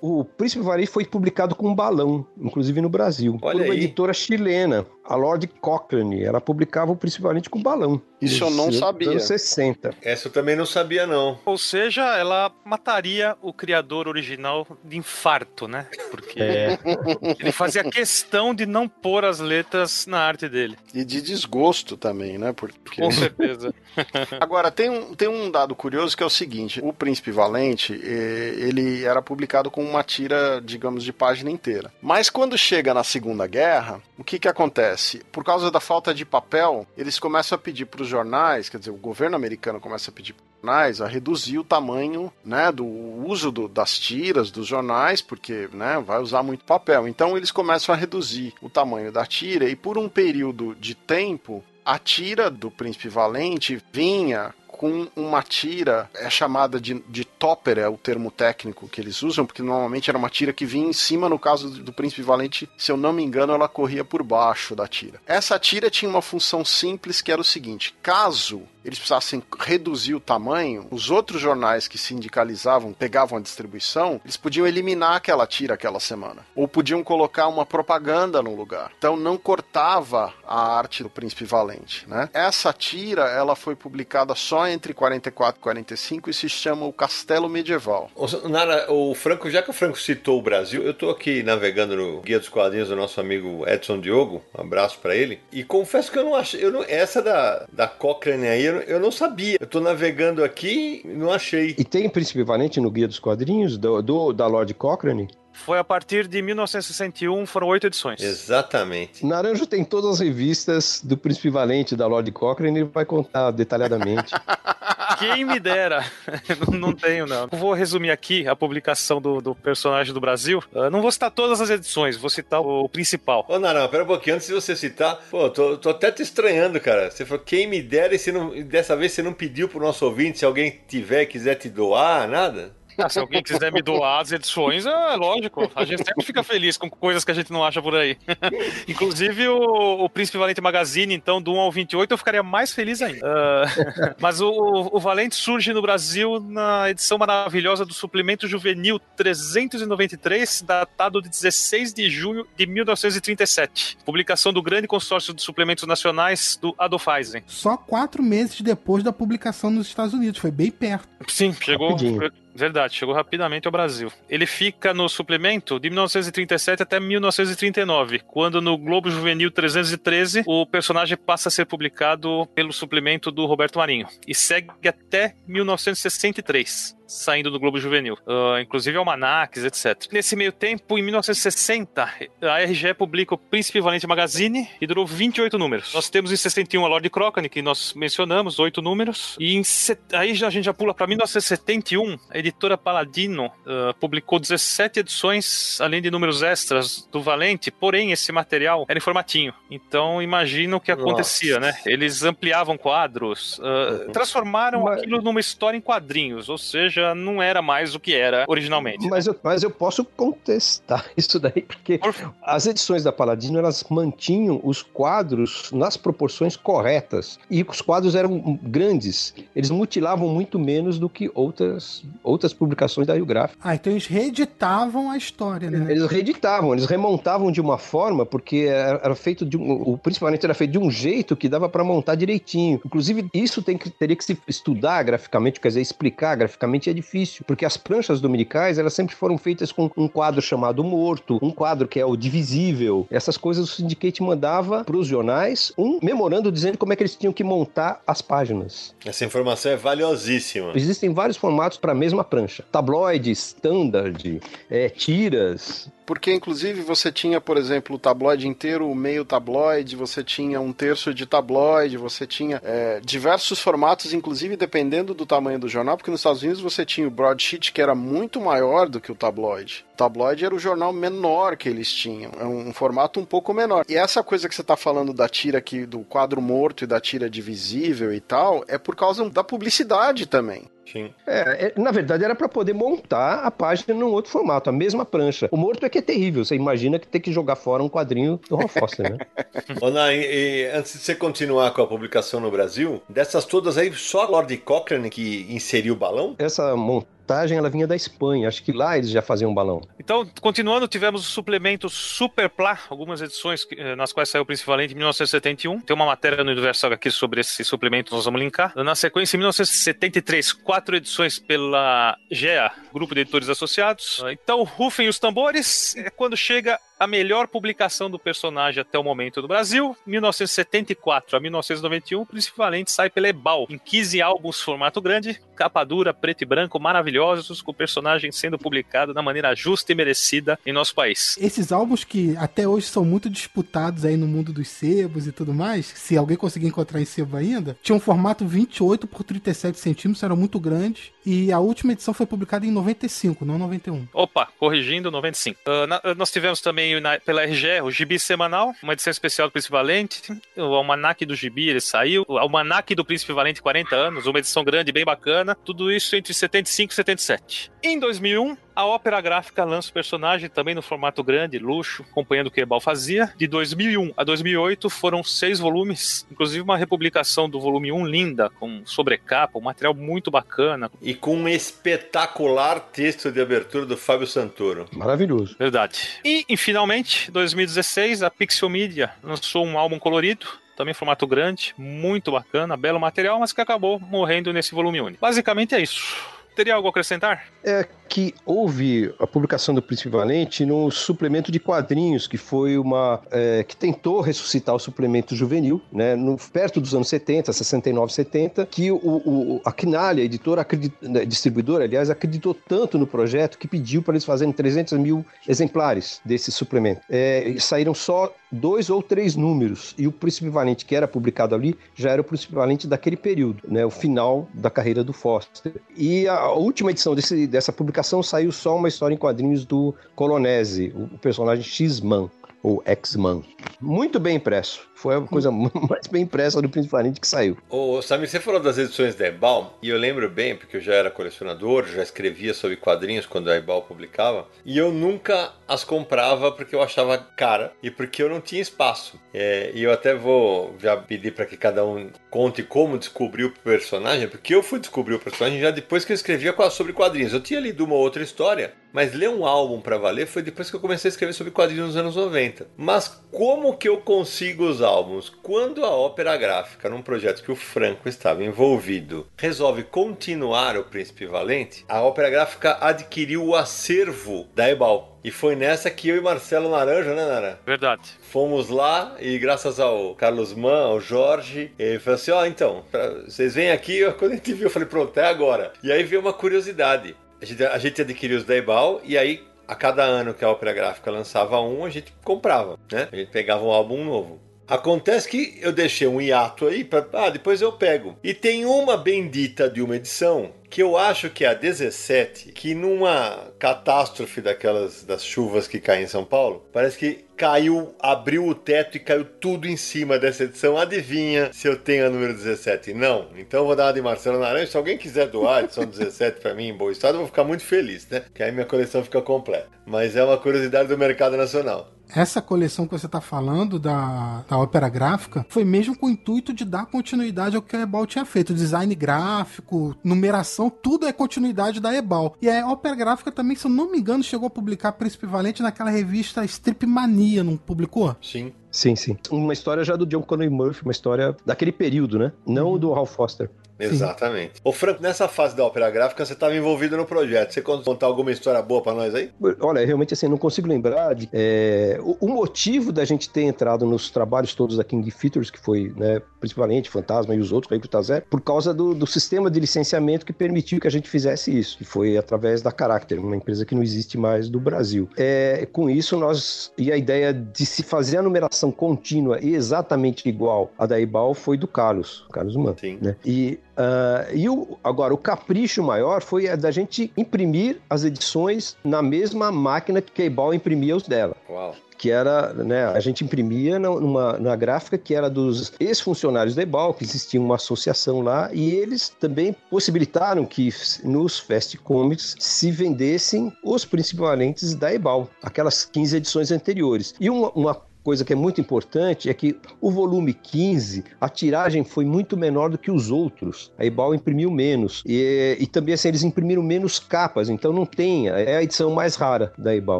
o Príncipe Vari foi publicado com um balão, inclusive no Brasil. Olha por uma aí. editora chilena, a Lord Cochrane. Ela publicava o Príncipe Valente com balão. Isso eu não sabia. Anos 60. Essa eu também não sabia, não. Ou seja, ela mataria o criador original de infarto, né? Porque é. ele fazia questão de não pôr as letras na arte dele. E de desgosto também, né? Porque... Com certeza. Agora, tem um, tem um dado curioso que é o seguinte: o Príncipe Valente, eh, ele era publicado com uma tira, digamos, de página inteira. Mas quando chega na Segunda Guerra, o que que acontece? Por causa da falta de papel, eles começam a pedir para os jornais, quer dizer, o governo americano começa a pedir jornais a reduzir o tamanho né, do uso do, das tiras dos jornais, porque né, vai usar muito papel. Então eles começam a reduzir o tamanho da tira e por um período de tempo a tira do Príncipe Valente vinha com uma tira, é chamada de, de topper, é o termo técnico que eles usam, porque normalmente era uma tira que vinha em cima, no caso do Príncipe Valente, se eu não me engano, ela corria por baixo da tira. Essa tira tinha uma função simples que era o seguinte: caso eles precisassem reduzir o tamanho, os outros jornais que sindicalizavam, pegavam a distribuição, eles podiam eliminar aquela tira aquela semana. Ou podiam colocar uma propaganda no lugar. Então não cortava a arte do Príncipe Valente, né? Essa tira, ela foi publicada só entre 44 e 45 e se chama O Castelo Medieval. Nara, o Franco, já que o Franco citou o Brasil, eu estou aqui navegando no Guia dos Quadrinhos do nosso amigo Edson Diogo, um abraço para ele, e confesso que eu não achei, eu não, essa da, da Cochrane aí, eu, eu não sabia. Eu tô navegando aqui e não achei. E tem Príncipe Valente no Guia dos Quadrinhos, do, do da Lord Cochrane? Foi a partir de 1961, foram oito edições. Exatamente. Naranjo tem todas as revistas do Príncipe Valente da Lord Cochrane, ele vai contar detalhadamente. Quem me dera. não tenho, não. Vou resumir aqui a publicação do, do personagem do Brasil. Uh, não vou citar todas as edições, vou citar o, o principal. Ô, Narão, pera um pouquinho. Antes de você citar, pô, tô, tô até te estranhando, cara. Você falou, quem me dera e se não, dessa vez você não pediu pro nosso ouvinte, se alguém tiver quiser te doar, nada? Ah, se alguém quiser me doar as edições, é lógico. A gente sempre fica feliz com coisas que a gente não acha por aí. Inclusive o, o Príncipe Valente Magazine, então, do 1 ao 28, eu ficaria mais feliz ainda. Uh, mas o, o Valente surge no Brasil na edição maravilhosa do suplemento juvenil 393, datado de 16 de junho de 1937. Publicação do grande consórcio de suplementos nacionais do Adolf Eisen. Só quatro meses depois da publicação nos Estados Unidos, foi bem perto. Sim, chegou. Rapidinho. Verdade, chegou rapidamente ao Brasil. Ele fica no suplemento de 1937 até 1939, quando no Globo Juvenil 313 o personagem passa a ser publicado pelo suplemento do Roberto Marinho e segue até 1963 saindo do Globo Juvenil, uh, inclusive almanacs, etc. Nesse meio tempo, em 1960, a RGE publica o Príncipe Valente Magazine e durou 28 números. Nós temos em 61 a Lord Crocany, que nós mencionamos, 8 números, e set... aí a gente já pula para 1971, a editora Paladino uh, publicou 17 edições, além de números extras do Valente, porém esse material era em formatinho. Então imagina o que acontecia, Nossa. né? Eles ampliavam quadros, uh, transformaram Mas... aquilo numa história em quadrinhos, ou seja, já não era mais o que era originalmente. Mas, eu, mas eu posso contestar isso daí, porque as edições da Paladino elas mantinham os quadros nas proporções corretas. E os quadros eram grandes. Eles mutilavam muito menos do que outras, outras publicações da Rio Gráfico. Ah, então eles reeditavam a história, né? Eles reeditavam, eles remontavam de uma forma, porque era, era feito de um. O principalmente era feito de um jeito que dava para montar direitinho. Inclusive, isso tem que, teria que se estudar graficamente, quer dizer, explicar graficamente é difícil, porque as pranchas dominicais, elas sempre foram feitas com um quadro chamado morto, um quadro que é o divisível. Essas coisas o Syndicate mandava para os jornais um memorando dizendo como é que eles tinham que montar as páginas. Essa informação é valiosíssima. Existem vários formatos para a mesma prancha. Tabloide, standard, é, tiras, porque, inclusive, você tinha, por exemplo, o tabloide inteiro, o meio tabloide, você tinha um terço de tabloide, você tinha é, diversos formatos, inclusive dependendo do tamanho do jornal, porque nos Estados Unidos você tinha o broadsheet, que era muito maior do que o tabloide. O tabloide era o jornal menor que eles tinham, é um formato um pouco menor. E essa coisa que você está falando da tira aqui, do quadro morto e da tira divisível e tal, é por causa da publicidade também. Sim. É, é, na verdade era para poder montar a página num outro formato, a mesma prancha. O morto é que é terrível. Você imagina que tem que jogar fora um quadrinho do Ron Foster, né? Ô, e, e, antes de você continuar com a publicação no Brasil, dessas todas aí, só Lord Cochrane que inseriu o balão? Essa montagem ela vinha da Espanha. Acho que lá eles já faziam um balão. Então, continuando, tivemos o suplemento Superplá, algumas edições eh, nas quais saiu o Príncipe Valente em 1971. Tem uma matéria no Universo aqui sobre esse suplemento, nós vamos linkar. Na sequência, em 1973, quatro edições pela GEA, Grupo de Editores Associados. Então, rufem os tambores, é quando chega a melhor publicação do personagem até o momento no Brasil, 1974 a 1991, o Príncipe sai pela Ebal, em 15 álbuns formato grande, capa dura, preto e branco, maravilhosos, com o personagem sendo publicado da maneira justa e merecida em nosso país. Esses álbuns que até hoje são muito disputados aí no mundo dos sebos e tudo mais, se alguém conseguir encontrar em sebo ainda, tinha um formato 28 por 37 centímetros, eram muito grandes, e a última edição foi publicada em 95, não 91. Opa, corrigindo, 95. Uh, na, nós tivemos também na, pela RGE o Gibi Semanal, uma edição especial do Príncipe Valente, o Almanac do Gibi, ele saiu, o Almanac do Príncipe Valente 40 anos, uma edição grande, bem bacana, tudo isso entre 75 e 77. Em 2001, a ópera gráfica lança o personagem também no formato grande, luxo, acompanhando o que Ebal fazia. De 2001 a 2008 foram seis volumes, inclusive uma republicação do volume 1 linda, com sobrecapa, um material muito bacana. E com um espetacular texto de abertura do Fábio Santoro. Maravilhoso. Verdade. E, e finalmente, 2016, a Pixel Media lançou um álbum colorido, também formato grande, muito bacana, belo material, mas que acabou morrendo nesse volume único. Basicamente é isso. Teria algo a acrescentar? É, que houve a publicação do Príncipe Valente no suplemento de quadrinhos, que foi uma. É, que tentou ressuscitar o suplemento juvenil, né? No, perto dos anos 70, 69, 70, que o, o a Knalha, a editora, acredit, né, distribuidora, aliás, acreditou tanto no projeto que pediu para eles fazerem 300 mil exemplares desse suplemento. É, saíram só dois ou três números. E o Príncipe Valente, que era publicado ali, já era o Príncipe Valente daquele período, né? O final da carreira do Foster. E a última edição desse, dessa publicação saiu só uma história em quadrinhos do Colonese, o personagem X-Man ou X-Man. Muito bem impresso. Foi a coisa mais bem impressa do Príncipe Valente que saiu. Ô, Samir, você falou das edições da Ebal, e eu lembro bem, porque eu já era colecionador, já escrevia sobre quadrinhos quando a Ebal publicava, e eu nunca as comprava porque eu achava cara e porque eu não tinha espaço. É, e eu até vou já pedir para que cada um conte como descobriu o personagem, porque eu fui descobrir o personagem já depois que eu escrevia sobre quadrinhos. Eu tinha lido uma outra história, mas ler um álbum para valer foi depois que eu comecei a escrever sobre quadrinhos nos anos 90. Mas como que eu consigo usar álbuns. Quando a ópera gráfica, num projeto que o Franco estava envolvido, resolve continuar o Príncipe Valente, a ópera gráfica adquiriu o acervo da Ebal. E foi nessa que eu e Marcelo Laranja, né, Nara? Verdade. Fomos lá e graças ao Carlos Man, ao Jorge, ele falou assim: ó, oh, então, vocês vêm aqui, quando a gente viu, eu falei, pronto, é agora. E aí veio uma curiosidade. A gente, a gente adquiriu os da Ebal e aí a cada ano que a ópera gráfica lançava um, a gente comprava, né? A gente pegava um álbum novo. Acontece que eu deixei um hiato aí para ah, depois eu pego. E tem uma bendita de uma edição que eu acho que é a 17, que numa catástrofe daquelas das chuvas que caem em São Paulo, parece que caiu, abriu o teto e caiu tudo em cima dessa edição. Adivinha se eu tenho a número 17? Não. Então eu vou dar uma de Marcelo Naranjo. Se alguém quiser doar a edição 17 para mim em bom estado, eu vou ficar muito feliz, né? Que aí minha coleção fica completa. Mas é uma curiosidade do mercado nacional essa coleção que você está falando da, da ópera gráfica foi mesmo com o intuito de dar continuidade ao que a Ebal tinha feito. Design gráfico, numeração, tudo é continuidade da Ebal. E a ópera gráfica também, se eu não me engano, chegou a publicar Príncipe Valente naquela revista Strip Mania, não publicou? Sim. Sim, sim. Uma história já do John Conway Murphy, uma história daquele período, né? Não uhum. do Ralph Foster. Exatamente. Ô Franco, nessa fase da ópera gráfica, você estava envolvido no projeto. Você contar alguma história boa para nós aí? Olha, realmente assim, não consigo lembrar de, é, o, o, motivo da gente ter entrado nos trabalhos todos da King Features, que foi, né, principalmente Fantasma e os outros, Veículo Tazer, por causa do, do, sistema de licenciamento que permitiu que a gente fizesse isso, que foi através da Character, uma empresa que não existe mais do Brasil. É, com isso, nós. E a ideia de se fazer a numeração contínua e exatamente igual à da Ibal foi do Carlos, Carlos Mann. Sim. Né? E Uh, e o, agora, o capricho maior foi a da gente imprimir as edições na mesma máquina que a Ebal imprimia os dela. Uau que era, né, a gente imprimia numa, numa gráfica que era dos ex-funcionários da Ebal, que existia uma associação lá, e eles também possibilitaram que nos Fast Comics se vendessem os principalmente da Ebal, aquelas 15 edições anteriores. E uma, uma coisa que é muito importante é que o volume 15, a tiragem foi muito menor do que os outros. A Ebal imprimiu menos. E, e também assim, eles imprimiram menos capas, então não tem. É a edição mais rara da Ebal.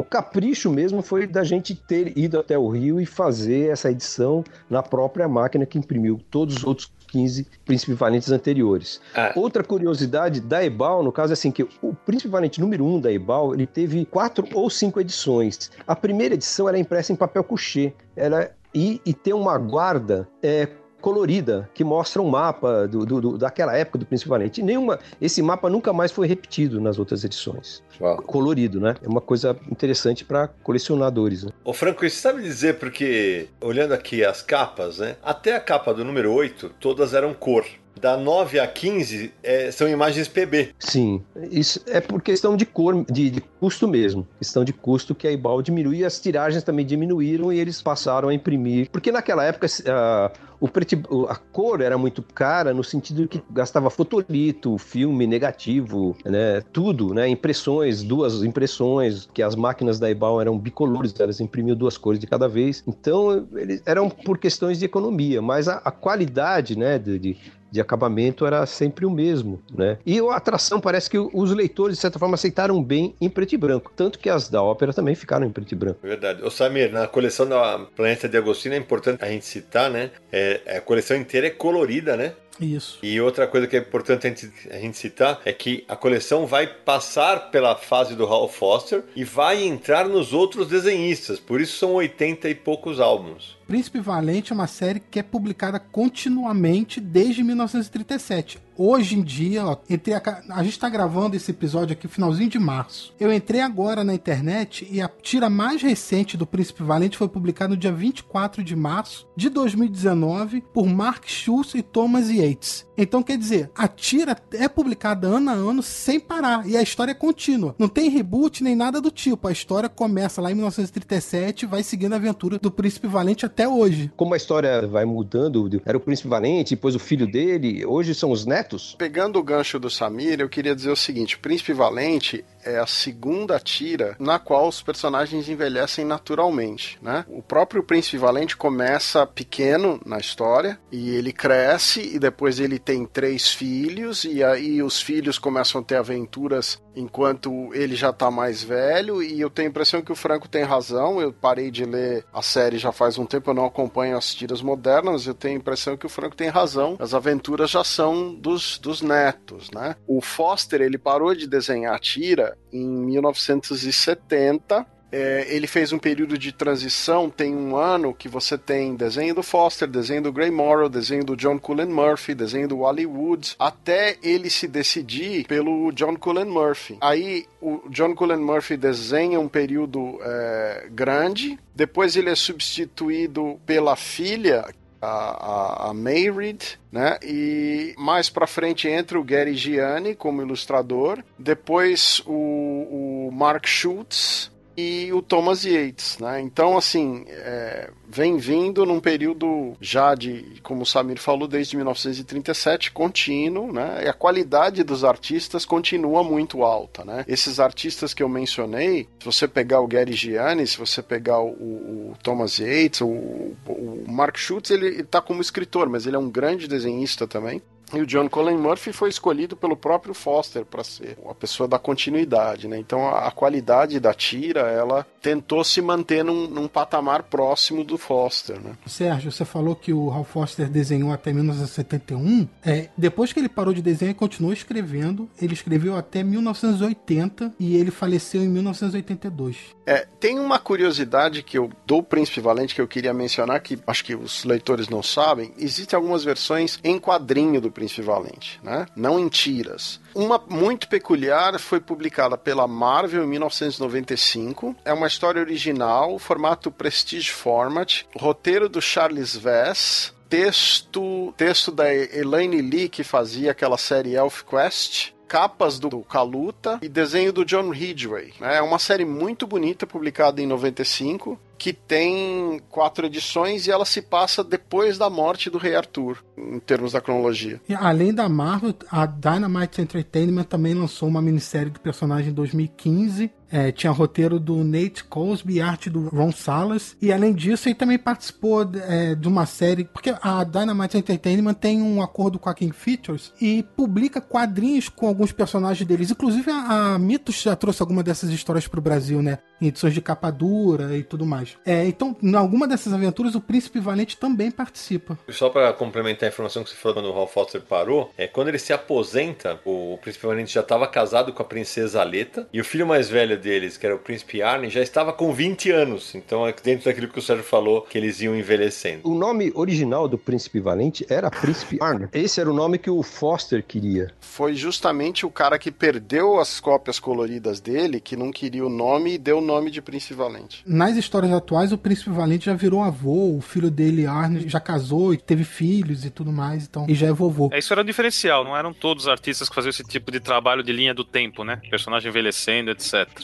O capricho mesmo foi da gente ter ido até o Rio e fazer essa edição na própria máquina que imprimiu todos os outros 15 Príncipe Valentes anteriores. Ah. Outra curiosidade da Ebal, no caso, é assim, que o Príncipe Valente número 1 da Ebal, ele teve quatro ou cinco edições. A primeira edição era impressa em papel couché. Era e, e tem uma guarda é, colorida que mostra um mapa do, do, do, daquela época do Príncipe Valente. E nenhuma, esse mapa nunca mais foi repetido nas outras edições. Uau. Colorido, né? É uma coisa interessante para colecionadores. Né? Ô Franco, você sabe dizer porque, olhando aqui as capas, né? Até a capa do número 8, todas eram cor da 9 a 15 é, são imagens PB. Sim, isso é por questão de cor, de, de custo mesmo. Questão de custo que a Ibal diminuiu e as tiragens também diminuíram e eles passaram a imprimir. Porque naquela época uh, o preto, a cor era muito cara no sentido que gastava fotolito, filme negativo, né, tudo, né, impressões, duas impressões, que as máquinas da Ibal eram bicolores, elas imprimiam duas cores de cada vez. Então, eles eram por questões de economia, mas a, a qualidade, né, de, de de acabamento era sempre o mesmo, né? E a atração parece que os leitores, de certa forma, aceitaram bem em preto e branco. Tanto que as da ópera também ficaram em preto e branco. Verdade. O Samir, na coleção da Planeta de Agostinho é importante a gente citar, né? É, a coleção inteira é colorida, né? Isso. E outra coisa que é importante a gente, a gente citar é que a coleção vai passar pela fase do Hal Foster e vai entrar nos outros desenhistas, por isso são 80 e poucos álbuns. Príncipe Valente é uma série que é publicada continuamente desde 1937. Hoje em dia, ó, entrei a, a gente está gravando esse episódio aqui finalzinho de março. Eu entrei agora na internet e a tira mais recente do Príncipe Valente foi publicada no dia 24 de março de 2019 por Mark Schultz e Thomas Yates. Então, quer dizer, a tira é publicada ano a ano sem parar e a história é contínua. Não tem reboot nem nada do tipo. A história começa lá em 1937 e vai seguindo a aventura do Príncipe Valente até hoje. Como a história vai mudando, era o Príncipe Valente, depois o filho dele, hoje são os netos. Pegando o gancho do Samir, eu queria dizer o seguinte: o Príncipe Valente é a segunda tira na qual os personagens envelhecem naturalmente, né? O próprio Príncipe Valente começa pequeno na história e ele cresce e depois ele tem três filhos e aí os filhos começam a ter aventuras enquanto ele já tá mais velho e eu tenho a impressão que o Franco tem razão. Eu parei de ler a série já faz um tempo, eu não acompanho as tiras modernas, eu tenho a impressão que o Franco tem razão. As aventuras já são dos, dos netos, né? O Foster, ele parou de desenhar tira em 1970 é, ele fez um período de transição, tem um ano que você tem desenho do Foster, desenho do Gray Morrow, desenho do John Cullen Murphy, desenho do Wally Woods, até ele se decidir pelo John Cullen Murphy. Aí o John Cullen Murphy desenha um período é, grande, depois ele é substituído pela filha, a, a, a né? E mais para frente entra o Gary Gianni como ilustrador, depois o, o Mark Schultz e o Thomas Yates, né? Então, assim, é, vem vindo num período já de, como o Samir falou, desde 1937, contínuo, né? E a qualidade dos artistas continua muito alta, né? Esses artistas que eu mencionei, se você pegar o Gary Gianni, se você pegar o, o Thomas Yates, o, o Mark Schultz, ele está como escritor, mas ele é um grande desenhista também. E o John Colin Murphy foi escolhido pelo próprio Foster para ser a pessoa da continuidade, né? Então a, a, qualidade da tira, ela tentou se manter num, num, patamar próximo do Foster, né? Sérgio, você falou que o Hal Foster desenhou até 1971. É, depois que ele parou de desenhar, ele continuou escrevendo. Ele escreveu até 1980 e ele faleceu em 1982. É, tem uma curiosidade que eu do Príncipe Valente que eu queria mencionar que acho que os leitores não sabem. Existem algumas versões em quadrinho do Príncipe Valente, né? Não em tiras. Uma muito peculiar foi publicada pela Marvel em 1995. É uma história original, formato Prestige Format, roteiro do Charles Vess, texto, texto da Elaine Lee, que fazia aquela série Elf Quest, capas do Kaluta e desenho do John Ridgway. É uma série muito bonita, publicada em 95 que tem quatro edições e ela se passa depois da morte do Rei Arthur, em termos da cronologia. E além da Marvel, a Dynamite Entertainment também lançou uma minissérie do personagem em 2015. É, tinha roteiro do Nate Cosby arte do Ron Salas. E além disso, ele também participou é, de uma série. Porque a Dynamite Entertainment tem um acordo com a King Features e publica quadrinhos com alguns personagens deles. Inclusive, a, a Mitos já trouxe alguma dessas histórias para o Brasil, né? Em edições de capa dura e tudo mais. É, então, em alguma dessas aventuras, o Príncipe Valente também participa. Só para complementar a informação que você falou quando o Hal Foster parou, é quando ele se aposenta, o Príncipe Valente já estava casado com a Princesa Aleta e o filho mais velho deles, que era o Príncipe Arne, já estava com 20 anos. Então, é dentro daquilo que o Sérgio falou, que eles iam envelhecendo. O nome original do Príncipe Valente era Príncipe Arne. Esse era o nome que o Foster queria. Foi justamente o cara que perdeu as cópias coloridas dele, que não queria o nome e deu o nome de Príncipe Valente. Nas histórias atuais, o Príncipe Valente já virou avô, o filho dele, Arne, já casou e teve filhos e tudo mais, então, e já é vovô. É, isso era um diferencial, não eram todos os artistas que faziam esse tipo de trabalho de linha do tempo, né? Personagem envelhecendo, etc.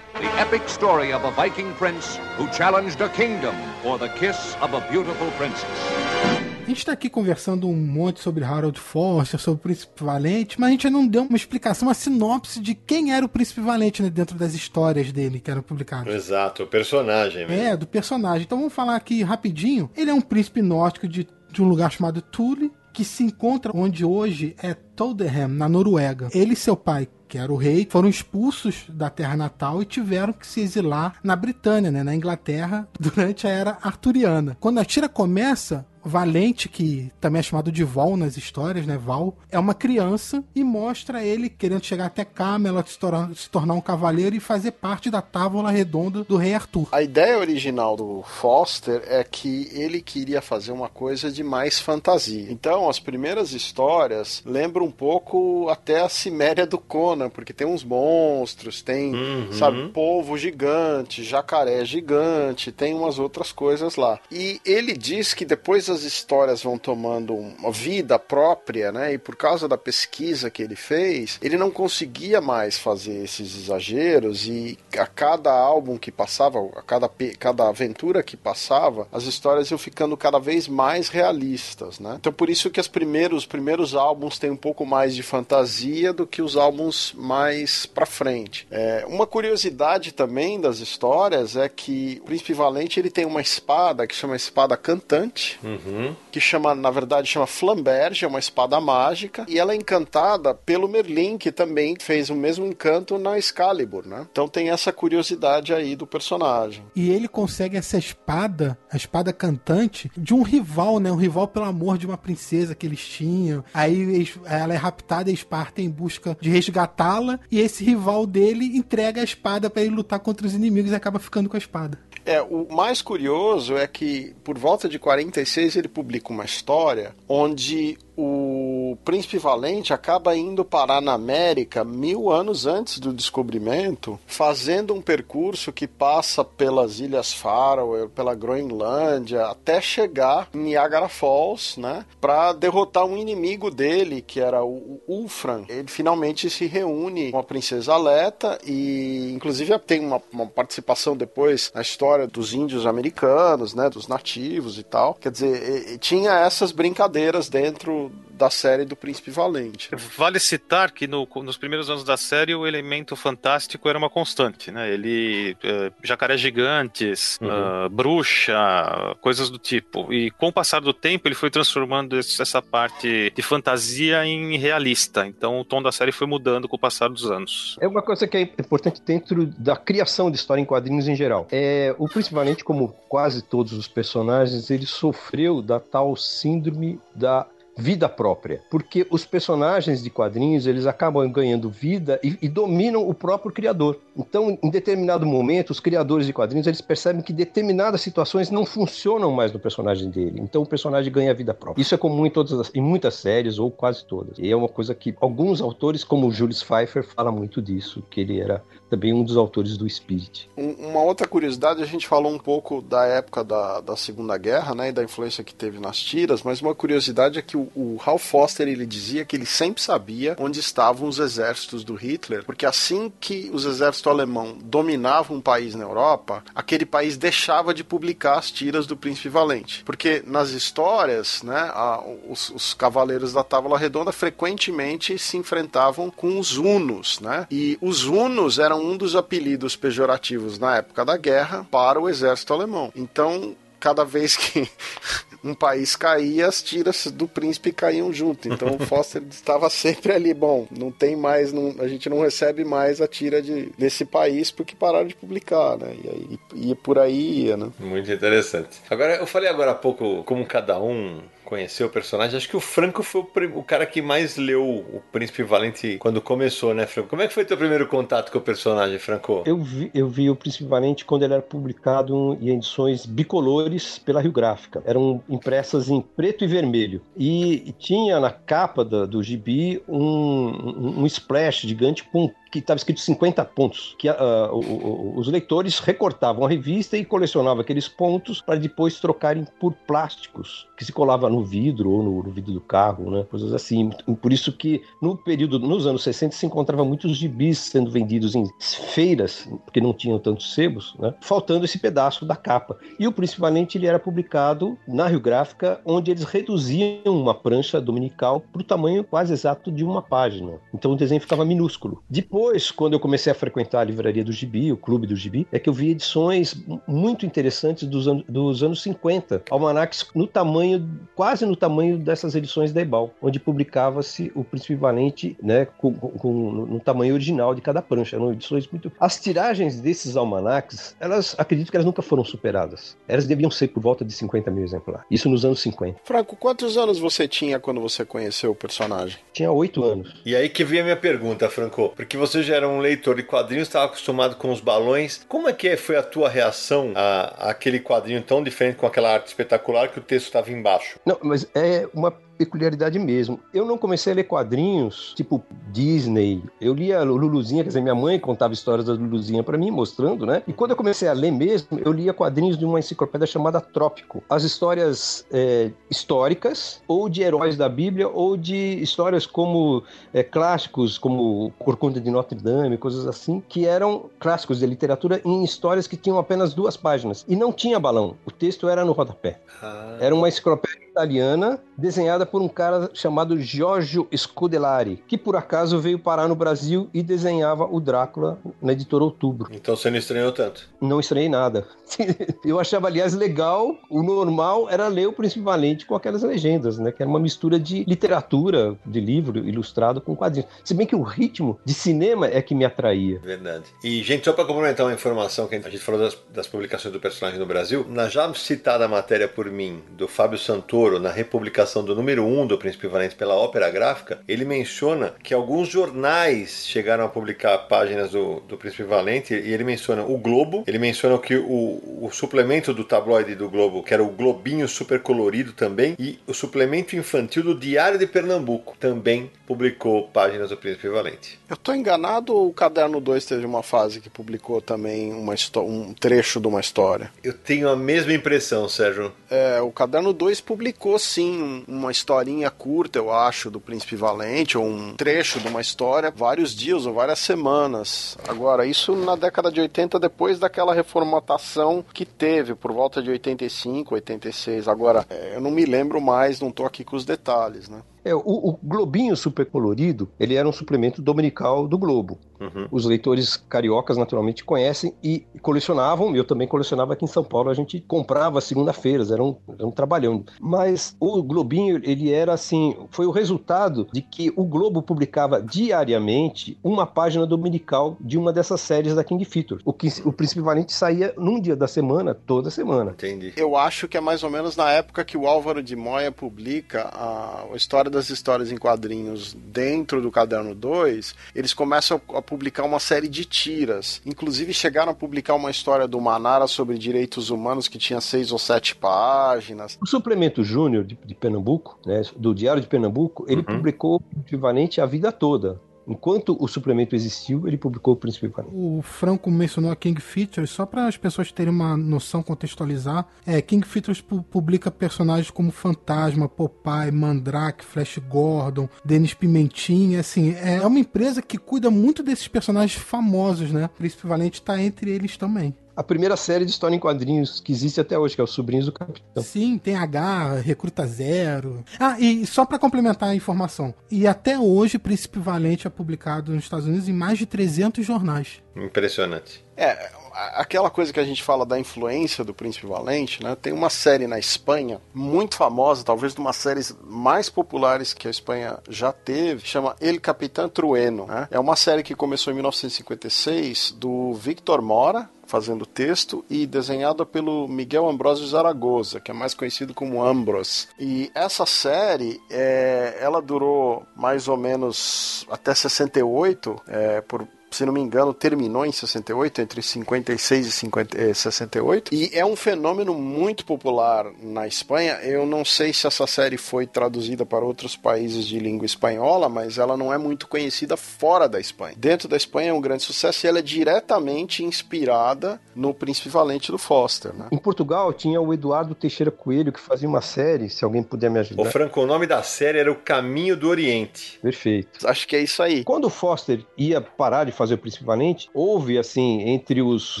The epic story of a Viking prince who challenged a kingdom for the kiss of a beautiful princess. A gente está aqui conversando um monte sobre Harold Foster, sobre o Príncipe Valente, mas a gente não deu uma explicação, uma sinopse de quem era o Príncipe Valente né, dentro das histórias dele que eram publicadas. Exato, o personagem mesmo. É, do personagem. Então vamos falar aqui rapidinho. Ele é um príncipe nórdico de, de um lugar chamado Thule, que se encontra onde hoje é Tolderham, na Noruega. Ele e seu pai, que era o rei, foram expulsos da terra natal e tiveram que se exilar na Britânia, né, na Inglaterra, durante a era arturiana. Quando a tira começa, Valente, que também é chamado de Vol nas histórias, né? Val, é uma criança e mostra ele querendo chegar até Camelot, se tornar, se tornar um cavaleiro e fazer parte da tábua redonda do rei Arthur. A ideia original do Foster é que ele queria fazer uma coisa de mais fantasia. Então, as primeiras histórias lembram um pouco até a Ciméria do Conan, porque tem uns monstros, tem, uhum. sabe, polvo gigante, jacaré gigante, tem umas outras coisas lá. E ele diz que depois as histórias vão tomando uma vida própria, né? E por causa da pesquisa que ele fez, ele não conseguia mais fazer esses exageros e a cada álbum que passava, a cada, cada aventura que passava, as histórias iam ficando cada vez mais realistas, né? Então por isso que os primeiros, os primeiros álbuns têm um pouco mais de fantasia do que os álbuns mais para frente. É, uma curiosidade também das histórias é que o Príncipe Valente ele tem uma espada que chama espada cantante, uhum. Que chama, na verdade, chama Flamberge, é uma espada mágica, e ela é encantada pelo Merlin, que também fez o mesmo encanto na Excalibur, né? Então tem essa curiosidade aí do personagem. E ele consegue essa espada, a espada cantante, de um rival, né? Um rival pelo amor de uma princesa que eles tinham. Aí ela é raptada e Esparta em busca de resgatá-la, e esse rival dele entrega a espada para ele lutar contra os inimigos e acaba ficando com a espada. É, o mais curioso é que por volta de 46 ele publica uma história onde o príncipe Valente acaba indo parar na América mil anos antes do descobrimento, fazendo um percurso que passa pelas Ilhas Faroe, pela Groenlândia, até chegar em Niagara Falls, né, para derrotar um inimigo dele, que era o Ulfran. Ele finalmente se reúne com a princesa Leta e, inclusive, tem uma, uma participação depois na história dos índios americanos, né, dos nativos e tal. Quer dizer, tinha essas brincadeiras dentro da série do Príncipe Valente. Vale citar que no, nos primeiros anos da série o elemento fantástico era uma constante, né? Ele uh, jacaré gigantes, uhum. uh, bruxa, coisas do tipo. E com o passar do tempo ele foi transformando essa parte de fantasia em realista. Então o tom da série foi mudando com o passar dos anos. É uma coisa que é importante dentro da criação de história em quadrinhos em geral. É, o Príncipe Valente, como quase todos os personagens, ele sofreu da tal síndrome da vida própria, porque os personagens de quadrinhos eles acabam ganhando vida e, e, dominam o próprio criador. Então, em determinado momento, os criadores de quadrinhos eles percebem que determinadas situações não funcionam mais no personagem dele. Então, o personagem ganha vida própria. Isso é comum em todas as, em muitas séries ou quase todas. E é uma coisa que alguns autores, como o Julius Pfeiffer, fala muito disso, que ele era também um dos autores do Spirit. Uma outra curiosidade, a gente falou um pouco da época da, da Segunda Guerra, né, e da influência que teve nas tiras, mas uma curiosidade é que o, o Hal Foster ele dizia que ele sempre sabia onde estavam os exércitos do Hitler, porque assim que os exércitos alemão dominavam um país na Europa, aquele país deixava de publicar as tiras do Príncipe Valente, porque nas histórias, né, a, os, os cavaleiros da Távola Redonda frequentemente se enfrentavam com os Hunos, né, e os Hunos eram um dos apelidos pejorativos na época da guerra para o exército alemão. Então, cada vez que um país caía, as tiras do príncipe caíam junto. Então o Foster estava sempre ali, bom, não tem mais, não, a gente não recebe mais a tira de, desse país porque pararam de publicar, né? E aí ia por aí ia, né? Muito interessante. Agora, eu falei agora há pouco como cada um conheceu o personagem. Acho que o Franco foi o, o, cara que mais leu o Príncipe Valente quando começou, né, Franco? Como é que foi teu primeiro contato com o personagem, Franco? Eu vi, eu vi o Príncipe Valente quando ele era publicado em edições bicolores pela Rio Gráfica. Eram impressas em preto e vermelho. E, e tinha na capa do, do gibi um, um, um splash gigante com que estava escrito 50 pontos, que uh, o, o, os leitores recortavam a revista e colecionavam aqueles pontos para depois trocarem por plásticos que se colava no vidro ou no, no, vidro do carro, né? Coisas assim. Por isso que no período, nos anos 60, se encontrava muitos gibis sendo vendidos em feiras, porque não tinham tantos sebos, né? Faltando esse pedaço da capa. E o Príncipe Valente ele era publicado na Rio Gráfica, onde eles reduziam uma prancha dominical para o tamanho quase exato de uma página. Então o desenho ficava minúsculo. Depois Depois, quando eu comecei a frequentar a livraria do Gibi, o clube do Gibi, é que eu vi edições muito interessantes dos, an dos anos 50, almanacs no tamanho, quase no tamanho dessas edições da Ebal, onde publicava-se o Príncipe Valente, né, com, com, no tamanho original de cada prancha. Eram edições muito. As tiragens desses almanacs, elas acredito que elas nunca foram superadas. Elas deviam ser por volta de 50 mil exemplares. Isso nos anos 50. Franco, quantos anos você tinha quando você conheceu o personagem? Tinha oito anos. E aí que vem a minha pergunta, Franco. Porque você já era um leitor de quadrinhos, estava acostumado com os balões. Como é que foi a tua reação a, a aquele quadrinho tão diferente com aquela arte espetacular que o texto estava embaixo? Não, mas é uma peculiaridade mesmo. Eu não comecei a ler quadrinhos tipo Disney. Eu lia Luluzinha, quer dizer, minha mãe contava histórias da Luluzinha para mim, mostrando, né? E quando eu comecei a ler mesmo, eu lia quadrinhos de uma enciclopédia chamada Trópico. As histórias é, históricas, ou de heróis da Bíblia, ou de histórias como é, clássicos, como Corcunda de Notre Dame, coisas assim, que eram clássicos de literatura em histórias que tinham apenas duas páginas. E não tinha balão. O texto era no rodapé. Ah. Era uma enciclopédia italiana desenhada por um cara chamado Giorgio Scudellari, que por acaso veio parar no Brasil e desenhava o Drácula na editora Outubro. Então você não estranhou tanto? Não estranhei nada. Eu achava, aliás, legal, o normal era ler o Príncipe Valente com aquelas legendas, né? Que era uma mistura de literatura, de livro ilustrado com quadrinhos. Se bem que o ritmo de cinema é que me atraía. Verdade. E, gente, só para complementar uma informação que a gente falou das, das publicações do personagem no Brasil, na já citada matéria por mim do Fábio Santoro, na republicação do número 1 um do Príncipe Valente pela Ópera Gráfica, ele menciona que alguns jornais chegaram a publicar páginas do, do Príncipe Valente e ele menciona o Globo, ele menciona que o, o suplemento do tabloide do Globo, que era o Globinho Super Colorido também, e o suplemento infantil do Diário de Pernambuco também publicou páginas do Príncipe Valente. Eu estou enganado ou o Caderno 2 teve uma fase que publicou também uma um trecho de uma história? Eu tenho a mesma impressão, Sérgio. É, o Caderno 2 publicou publicou sim uma historinha curta, eu acho, do Príncipe Valente, ou um trecho de uma história, vários dias ou várias semanas. Agora, isso na década de 80, depois daquela reformatação que teve, por volta de 85, 86. Agora, é, eu não me lembro mais, não tô aqui com os detalhes, né? É, o, o Globinho Super Colorido, ele era um suplemento dominical do Globo. Uhum. Os leitores cariocas naturalmente conhecem e colecionavam, eu também colecionava aqui em São Paulo, a gente comprava segunda-feiras, era um, era um trabalhão. Mas o Globinho, ele era assim, foi o resultado de que o Globo publicava diariamente uma página dominical de uma dessas séries da King Features. O, que, o Príncipe Valente saía num dia da semana, toda semana. Entendi. Eu acho que é mais ou menos na época que o Álvaro de Moya publica a, a história das histórias em quadrinhos dentro do Caderno 2, eles começam a publicar uma série de tiras. Inclusive chegaram a publicar uma história do Manara sobre direitos humanos que tinha seis ou sete páginas. O suplemento Júnior de, de, Pernambuco, né, do Diário de Pernambuco, ele uhum. publicou o equivalente a vida toda. Enquanto o suplemento existiu, ele publicou o Príncipe Valente. O Franco mencionou a King Features, só para as pessoas terem uma noção, contextualizar. É, King Features publica personagens como Fantasma, Popeye, Mandrake, Flash Gordon, Denis Pimentinha. Assim, é uma empresa que cuida muito desses personagens famosos, né? O Príncipe Valente está entre eles também a primeira série de história em quadrinhos que existe até hoje, que é os Sobrinhos do Capitão. Sim, tem H, Recruta Zero. Ah, e só para complementar a informação, e até hoje Príncipe Valente é publicado nos Estados Unidos em mais de 300 jornais. Impressionante. É, aquela coisa que a gente fala da influência do Príncipe Valente, né? Tem uma série na Espanha muito famosa, talvez uma das séries mais populares que a Espanha já teve, chama El Capitán Trueno. Né? É uma série que começou em 1956 do Victor Mora, fazendo texto e desenhada pelo Miguel Ambrosio Zaragoza, que é mais conhecido como Ambros. E essa série, é, ela durou mais ou menos até 68, é, por se não me engano, terminou em 68, entre 56 e 50, eh, 68. E é um fenômeno muito popular na Espanha. Eu não sei se essa série foi traduzida para outros países de língua espanhola, mas ela não é muito conhecida fora da Espanha. Dentro da Espanha é um grande sucesso e ela é diretamente inspirada no Príncipe Valente do Foster. Né? Em Portugal tinha o Eduardo Teixeira Coelho que fazia uma série, se alguém puder me ajudar. O Franco, o nome da série era O Caminho do Oriente. Perfeito. Acho que é isso aí. Quando o Foster ia parar de fazer fazer o Príncipe Valente, houve, assim, entre os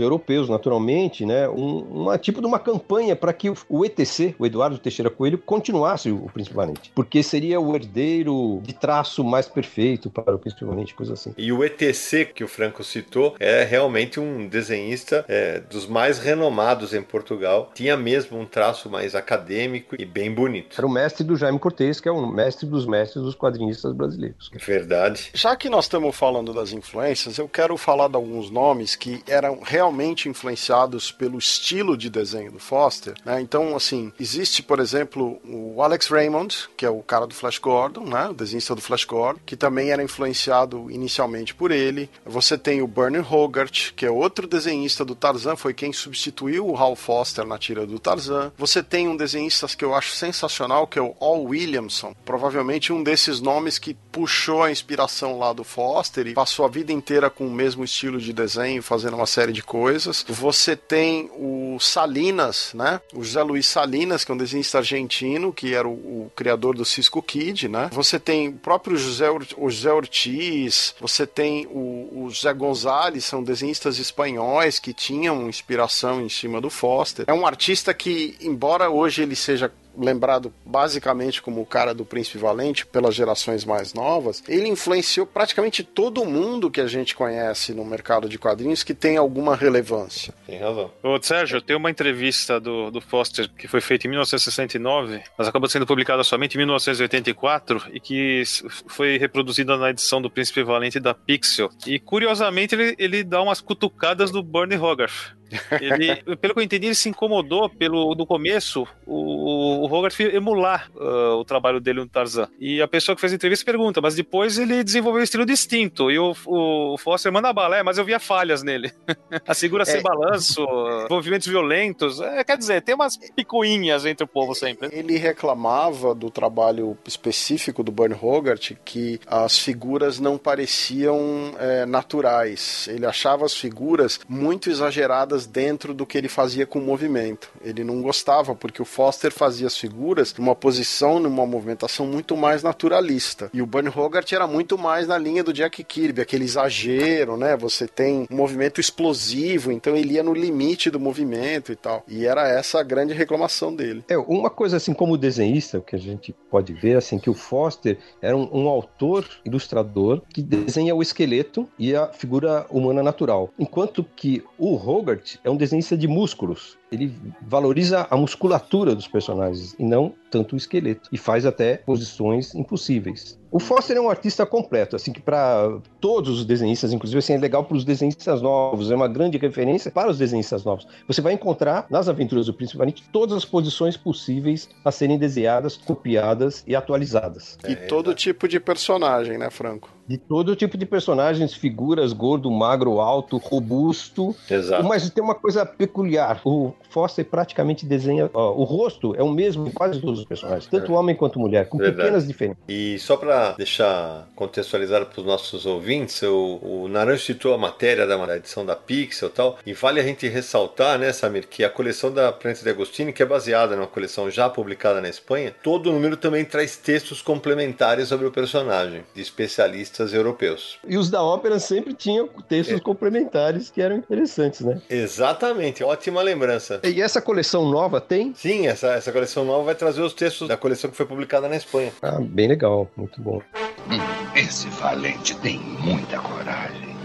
europeus, naturalmente, né, um, uma tipo de uma campanha para que o, ETC, o Eduardo Teixeira Coelho, continuasse o, o Príncipe Valente, porque seria o herdeiro de traço mais perfeito para o Príncipe Valente, coisa assim. E o ETC que o Franco citou é realmente um desenhista é, dos mais renomados em Portugal. Tinha mesmo um traço mais acadêmico e bem bonito. Era o mestre do Jaime Cortez, que é o mestre dos mestres dos quadrinistas brasileiros. Verdade. Já que nós estamos falando das influências, eu quero falar de alguns nomes que eram realmente influenciados pelo estilo de desenho do Foster. Né? Então, assim, existe, por exemplo, o Alex Raymond, que é o cara do Flash Gordon, né? o desenhista do Flash Gordon, que também era influenciado inicialmente por ele. Você tem o Bernie Hogarth, que é outro desenhista do Tarzan, foi quem substituiu o Hal Foster na tira do Tarzan. Você tem um desenhista que eu acho sensacional, que é o Al Williamson, provavelmente um desses nomes que puxou a inspiração lá do Foster e passou a vida inteira com o mesmo estilo de desenho, fazendo uma série de coisas. Você tem o Salinas, né? O José Luiz Salinas, que é um desenhista argentino, que era o, o criador do Cisco Kid, né? Você tem o próprio José, o José Ortiz, você tem o, o José Gonzalez, são desenhistas espanhóis que tinham inspiração em cima do Foster. É um artista que, embora hoje ele seja lembrado basicamente como o cara do Príncipe Valente pelas gerações mais novas, ele influenciou praticamente todo mundo que a gente conhece no mercado de quadrinhos que tem alguma relevância. Tem razão. Ô, Sérgio, tem uma entrevista do, do Foster que foi feita em 1969, mas acabou sendo publicada somente em 1984 e que foi reproduzida na edição do Príncipe Valente da Pixel. E curiosamente ele, ele dá umas cutucadas do Bernie Hogarth. Ele, pelo que eu entendi, ele se incomodou pelo, no começo o, o Hogarth emular uh, o trabalho dele no Tarzan. E a pessoa que fez a entrevista pergunta, mas depois ele desenvolveu um estilo distinto. E o, o, Foster manda bala, é, mas eu via falhas nele. a segura é. sem balanço, movimentos violentos. É, quer dizer, tem umas picuinhas entre o povo sempre. Ele reclamava do trabalho específico do Bernie Hogarth que as figuras não pareciam é, naturais. Ele achava as figuras muito exageradas dentro do que ele fazia com o movimento. Ele não gostava, porque o Foster fazia as figuras numa posição, numa movimentação muito mais naturalista. E o Bernie Hogarth era muito mais na linha do Jack Kirby, aquele exagero, né? Você tem um movimento explosivo, então ele ia no limite do movimento e tal. E era essa a grande reclamação dele. É, uma coisa assim, como desenhista, o que a gente pode ver, assim, que o Foster era um, um autor, ilustrador, que desenha o esqueleto e a figura humana natural. Enquanto que o Hogarth é um desenhista de músculos ele valoriza a musculatura dos personagens e não tanto o esqueleto. E faz até posições impossíveis. O Foster é um artista completo, assim, que para todos os desenhistas, inclusive, assim, é legal para os desenhistas novos, é uma grande referência para os desenhistas novos. Você vai encontrar nas aventuras do Príncipe Valente todas as posições possíveis a serem desenhadas, copiadas e atualizadas. E é, todo tipo de personagem, né, Franco? De todo tipo de personagens, figuras, gordo, magro, alto, robusto. Exato. Mas tem uma coisa peculiar. O Foster praticamente desenha. Ó, o rosto é o mesmo em quase todos os personagens, tanto é. homem quanto mulher, com Verdade. pequenas diferenças. E só para deixar contextualizado para os nossos ouvintes, o, o Naranjo citou a matéria da, da edição da Pixel e tal, e vale a gente ressaltar, né, Samir, que a coleção da Prensa de Agostini, que é baseada numa coleção já publicada na Espanha, todo o número também traz textos complementares sobre o personagem, de especialistas europeus. E os da ópera sempre tinham textos é. complementares que eram interessantes, né? Exatamente, ótima lembrança. E essa coleção nova tem? Sim, essa, essa coleção nova vai trazer os textos da coleção que foi publicada na Espanha. Ah, bem legal, muito bom. Hum, esse valente tem muita coragem.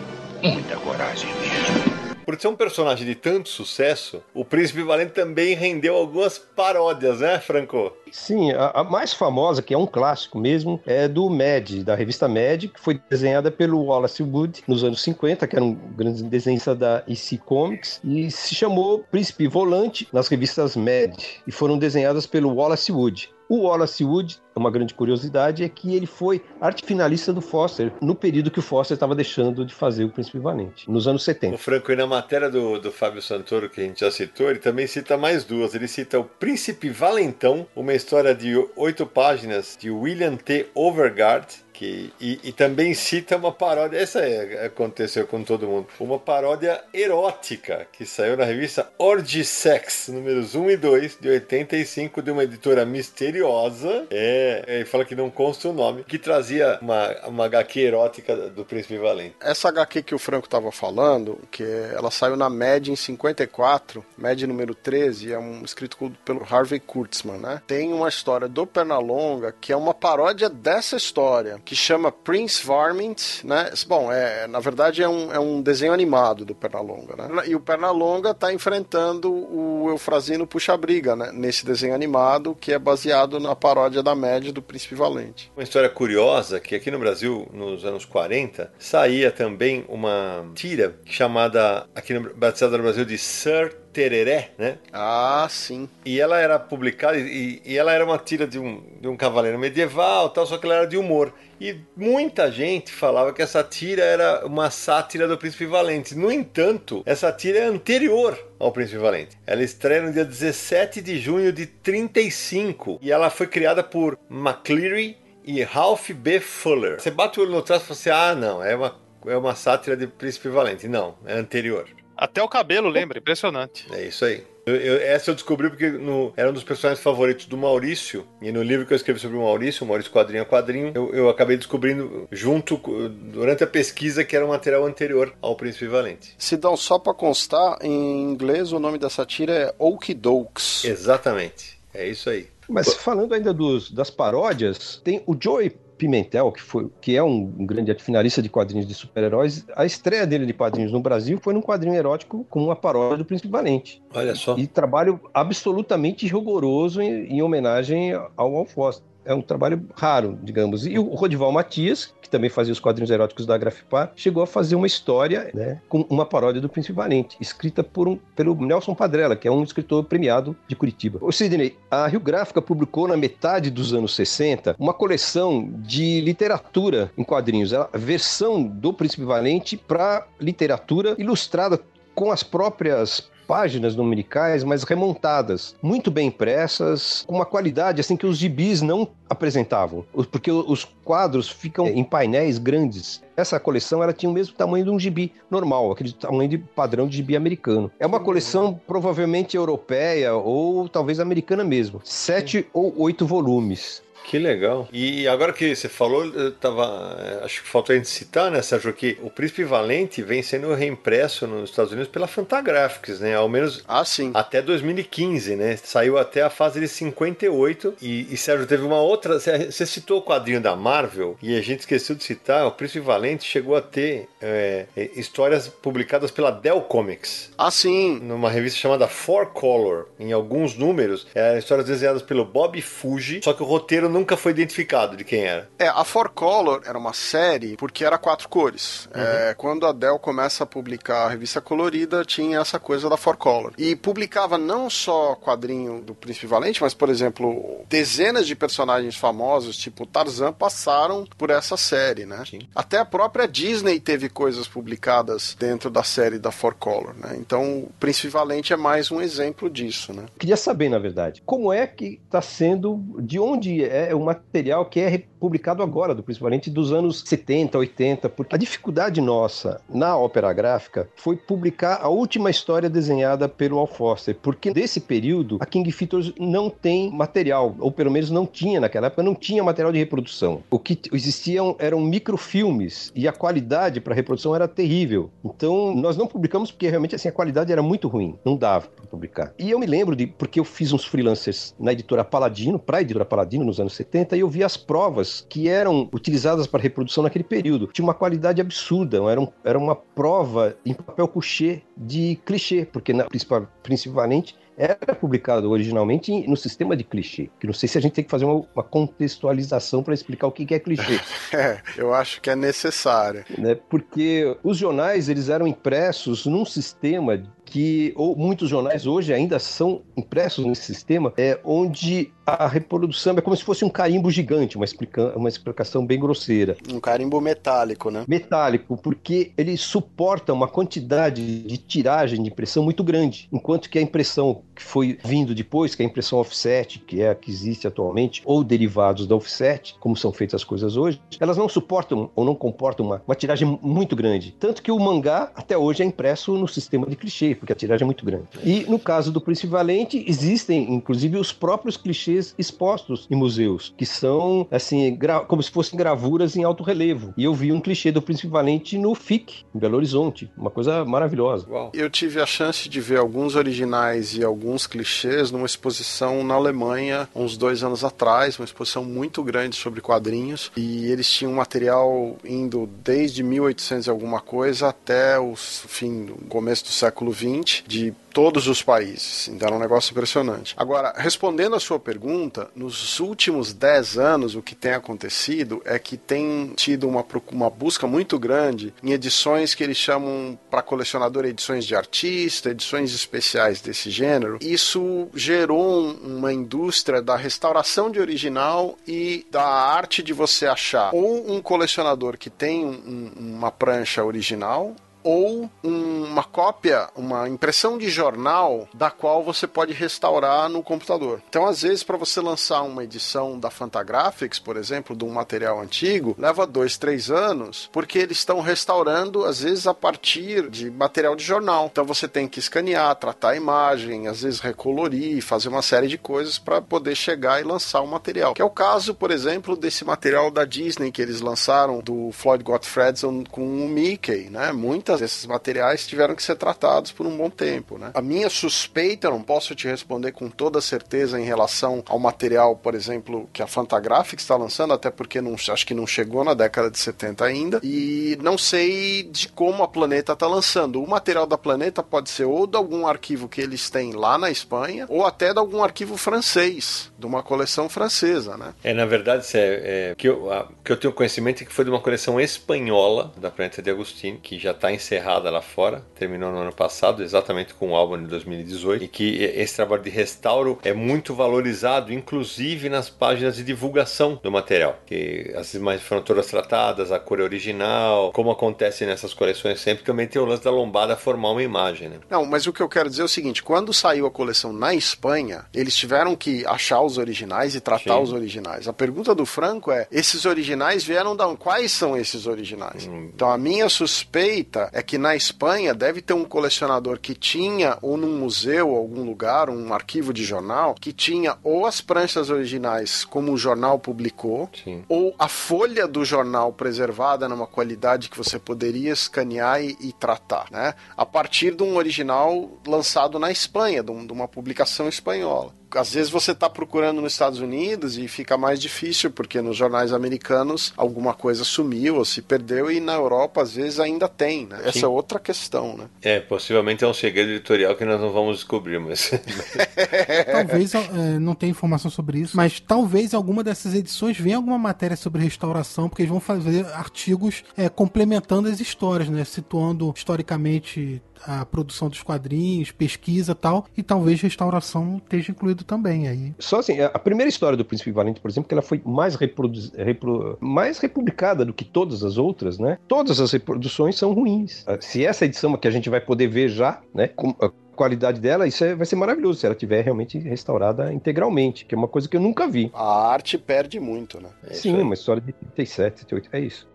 Muita coragem mesmo. Por ser um personagem de tanto sucesso, o Príncipe Valente também rendeu algumas paródias, né, Franco? Sim, a, a, mais famosa, que é um clássico mesmo, é do Mad, da revista Mad, que foi desenhada pelo Wallace Wood nos anos 50, que era um grande desenhista da EC Comics, e se chamou Príncipe Volante nas revistas Mad, e foram desenhadas pelo Wallace Wood. O Wallace Wood, uma grande curiosidade, é que ele foi arte finalista do Foster no período que o Foster estava deixando de fazer o Príncipe Valente, nos anos 70. O Franco, e na matéria do, do Fábio Santoro, que a gente já citou, ele também cita mais duas. Ele cita o Príncipe Valentão, uma história de oito páginas de William T. Overgard, E, e também cita uma paródia, essa é, aconteceu com todo mundo, uma paródia erótica que saiu na revista Orgy Sex, números 1 e 2, de 85, de uma editora misteriosa. É, ele fala que não consta o nome, que trazia uma, uma HQ erótica do Príncipe Valente. Essa HQ que o Franco estava falando, que é- ela saiu na Mad em 54, Mad número 13, é um escrito pelo Harvey Kurtzman, né? Tem uma história do Pernalonga que é uma paródia dessa história, que chama Prince Varmint, né? Bom, é, na verdade é um, é um desenho animado do Pernalonga, né? E o Pernalonga está enfrentando o Eufrazino Puxa-Briga, né? Nesse desenho animado, que é baseado na paródia da Mad do Príncipe Valente. Uma história curiosa que aqui no Brasil, nos anos 40, saía também uma tira chamada, aqui no, batizada no Brasil de Sir Tereré, né? Ah, sim. E ela era publicada, e, e ela era uma tira de um, de um cavaleiro medieval, tal, só que ela era de humor. E muita gente falava que essa tira era uma sátira do Príncipe Valente. No entanto, essa tira é anterior ao Príncipe Valente. Ela estreia no dia 17 de junho de 35 e ela foi criada por McCleary e Ralph B. Fuller. Você bate o olho no traço e fala assim: ah, não, é uma, é uma sátira de Príncipe Valente. Não, é anterior. Até o cabelo lembra, impressionante. É isso aí. Eu, eu, essa eu descobri porque no, era um dos personagens favoritos do Maurício. E no livro que eu escrevi sobre o Maurício, o Maurício Quadrinho a Quadrinho, eu, eu acabei descobrindo junto, durante a pesquisa, que era um material anterior ao Príncipe Valente. Sidão, só para constar, em inglês o nome dessa tira é Okidokes. Exatamente. É isso aí. Mas falando ainda dos, das paródias, tem o Joey Pimentel, que, foi, que é um, grande finalista de quadrinhos de super-heróis, a estreia dele de quadrinhos no Brasil foi num quadrinho erótico com uma paródia do Príncipe Valente. Olha só. E trabalho absolutamente rigoroso em, em homenagem ao Al Foster é um trabalho raro, digamos. E o Rodival Matias, que também fazia os quadrinhos eróticos da Grafipar, chegou a fazer uma história né, com uma paródia do Príncipe Valente, escrita por um, pelo Nelson Padrella, que é um escritor premiado de Curitiba. O Sidney, a Rio Gráfica publicou na metade dos anos 60 uma coleção de literatura em quadrinhos, a versão do Príncipe Valente para literatura ilustrada com as próprias páginas numericais, mas remontadas, muito bem impressas, com uma qualidade assim que os gibis não apresentavam, porque os quadros ficam em painéis grandes. Essa coleção ela tinha o mesmo tamanho de um gibi normal, aquele tamanho de padrão de gibi americano. É uma coleção provavelmente europeia ou talvez americana mesmo. Sete ou oito volumes. Que legal. E agora que você falou, eu tava. eh, Acho que faltou a gente citar, né, Sérgio, que o Príncipe Valente vem sendo reimpresso nos Estados Unidos pela Fantagraphics, né? Ao menos Ah, sim. até 2015, né? Saiu até a fase de 58. E, e Sérgio, teve uma outra. Você citou o quadrinho da Marvel e a gente esqueceu de citar. O Príncipe Valente chegou a ter é, é, histórias publicadas pela Dell Comics. Ah, sim. Numa revista chamada Four Color, em alguns números, eram histórias desenhadas pelo Bob Fuji, só que o roteiro nunca foi identificado de quem era. É, a Four Color era uma série porque era quatro cores. É, quando a Dell começa a publicar a revista colorida, tinha essa coisa da Four Color. E publicava não só quadrinho do Príncipe Valente, mas, por exemplo, dezenas de personagens famosos, tipo Tarzan, passaram por essa série, né? Até a própria Disney teve coisas publicadas dentro da série da Four Color, né? Então, o Príncipe Valente é mais um exemplo disso, né? Queria saber, na verdade, como é que está sendo, de onde é o material que é publicado agora, do Príncipe Valente, dos anos 70, 80, porque a dificuldade nossa na ópera gráfica foi publicar a última história desenhada pelo Al Foster, porque desse período a King Features não tem material, ou pelo menos não tinha naquela época, não tinha material de reprodução. O que existiam eram microfilmes e a qualidade para reprodução era terrível. Então nós não publicamos porque realmente assim a qualidade era muito ruim, não dava para publicar. E eu me lembro de porque eu fiz uns freelancers na editora Paladino, para a editora Paladino nos anos 70 e eu vi as provas que eram utilizadas para reprodução naquele período. Tinha uma qualidade absurda, era, um, era uma prova em papel couché de clichê, porque na, principal, principalmente era publicado originalmente no sistema de clichê. Que não sei se a gente tem que fazer uma, uma contextualização para explicar o que, que é clichê. É, eu acho que é necessário. né? Porque os jornais eles eram impressos num sistema que ou muitos jornais hoje ainda são impressos nesse sistema, é onde a reprodução é como se fosse um carimbo gigante, uma, explica uma explicação bem grosseira. Um carimbo metálico, né? Metálico, porque ele suporta uma quantidade de tiragem de impressão muito grande, enquanto que a impressão que foi vindo depois, que é a impressão offset, que é a que existe atualmente, ou derivados da offset, como são feitas as coisas hoje, elas não suportam ou não comportam uma, uma tiragem muito grande. Tanto que o mangá até hoje é impresso no sistema de clichê, porque a tiragem é muito grande. E no caso do Príncipe Valente, existem inclusive os próprios clichês expostos em museus, que são, assim, como se fossem gravuras em alto relevo. E eu vi um clichê do Príncipe Valente no FIC, em Belo Horizonte. Uma coisa maravilhosa. Uau. Eu tive a chance de ver alguns originais e alguns clichês numa exposição na Alemanha, uns dois anos atrás, uma exposição muito grande sobre quadrinhos. E eles tinham material indo desde 1800 e alguma coisa até o fim, começo do século 20, de todos os países. Então era um negócio impressionante. Agora, respondendo a sua pergunta, nos últimos 10 anos o que tem acontecido é que tem tido uma, uma busca muito grande em edições que eles chamam para colecionador edições de artista, edições especiais desse gênero. Isso gerou uma indústria da restauração de original e da arte de você achar ou um colecionador que tem um, uma prancha original ou uma cópia, uma impressão de jornal da qual você pode restaurar no computador. Então, às vezes, para você lançar uma edição da Fantagraphics, por exemplo, de um material antigo, leva dois, três anos, porque eles estão restaurando, às vezes, a partir de material de jornal. Então, você tem que escanear, tratar a imagem, às vezes recolorir, fazer uma série de coisas para poder chegar e lançar o material. Que é o caso, por exemplo, desse material da Disney que eles lançaram do Floyd Gottfredson com o Mickey, né? Muitas esses materiais tiveram que ser tratados por um bom tempo, né? A minha suspeita, não posso te responder com toda certeza em relação ao material, por exemplo, que a Fantagraphics está lançando, até porque não, acho que não chegou na década de 70 ainda, e não sei de como a Planeta está lançando. O material da Planeta pode ser ou de algum arquivo que eles têm lá na Espanha, ou até de algum arquivo francês, de uma coleção francesa, né? É, na verdade, é, é que, eu, que eu tenho conhecimento é que foi de uma coleção espanhola da Planeta de Agostinho, que já está em encerrada lá fora, terminou no ano passado, exatamente com o álbum de 2018, e que esse trabalho de restauro é muito valorizado, inclusive nas páginas de divulgação do material, que as imagens foram todas tratadas, a cor é original, como acontece nessas coleções sempre, também tem o lance da lombada formar uma imagem, né? Não, mas o que eu quero dizer é o seguinte, quando saiu a coleção na Espanha, eles tiveram que achar os originais e tratar Sim. os originais. A pergunta do Franco é, esses originais vieram da quais são esses originais? Hum. Então a minha suspeita é que na Espanha deve ter um colecionador que tinha, ou num museu, algum lugar, um arquivo de jornal, que tinha ou as pranchas originais, como o jornal publicou, Sim. ou a folha do jornal preservada numa qualidade que você poderia escanear e, e tratar, né? A partir de um original lançado na Espanha, de, um, de uma publicação espanhola às vezes você está procurando nos Estados Unidos e fica mais difícil, porque nos jornais americanos alguma coisa sumiu ou se perdeu, e na Europa às vezes ainda tem, né? Essa é outra questão, né? É, possivelmente é um segredo editorial que nós não vamos descobrir, mas. talvez é, não tenha informação sobre isso, mas talvez alguma dessas edições venha alguma matéria sobre restauração, porque eles vão fazer artigos é, complementando as histórias, né? Situando historicamente a produção dos quadrinhos, pesquisa tal, e talvez restauração esteja incluído também aí. Só assim, a primeira história do Príncipe Valente, por exemplo, que ela foi mais, reproduz, repro, mais republicada do que todas as outras, né? Todas as reproduções são ruins. Ah, se essa edição que a gente vai poder ver já, né? Com, qualidade dela, isso é, vai ser maravilhoso se ela tiver realmente restaurada integralmente, que é uma coisa que eu nunca vi. A arte perde muito, né? É Sim, uma história de 37, 38, é isso.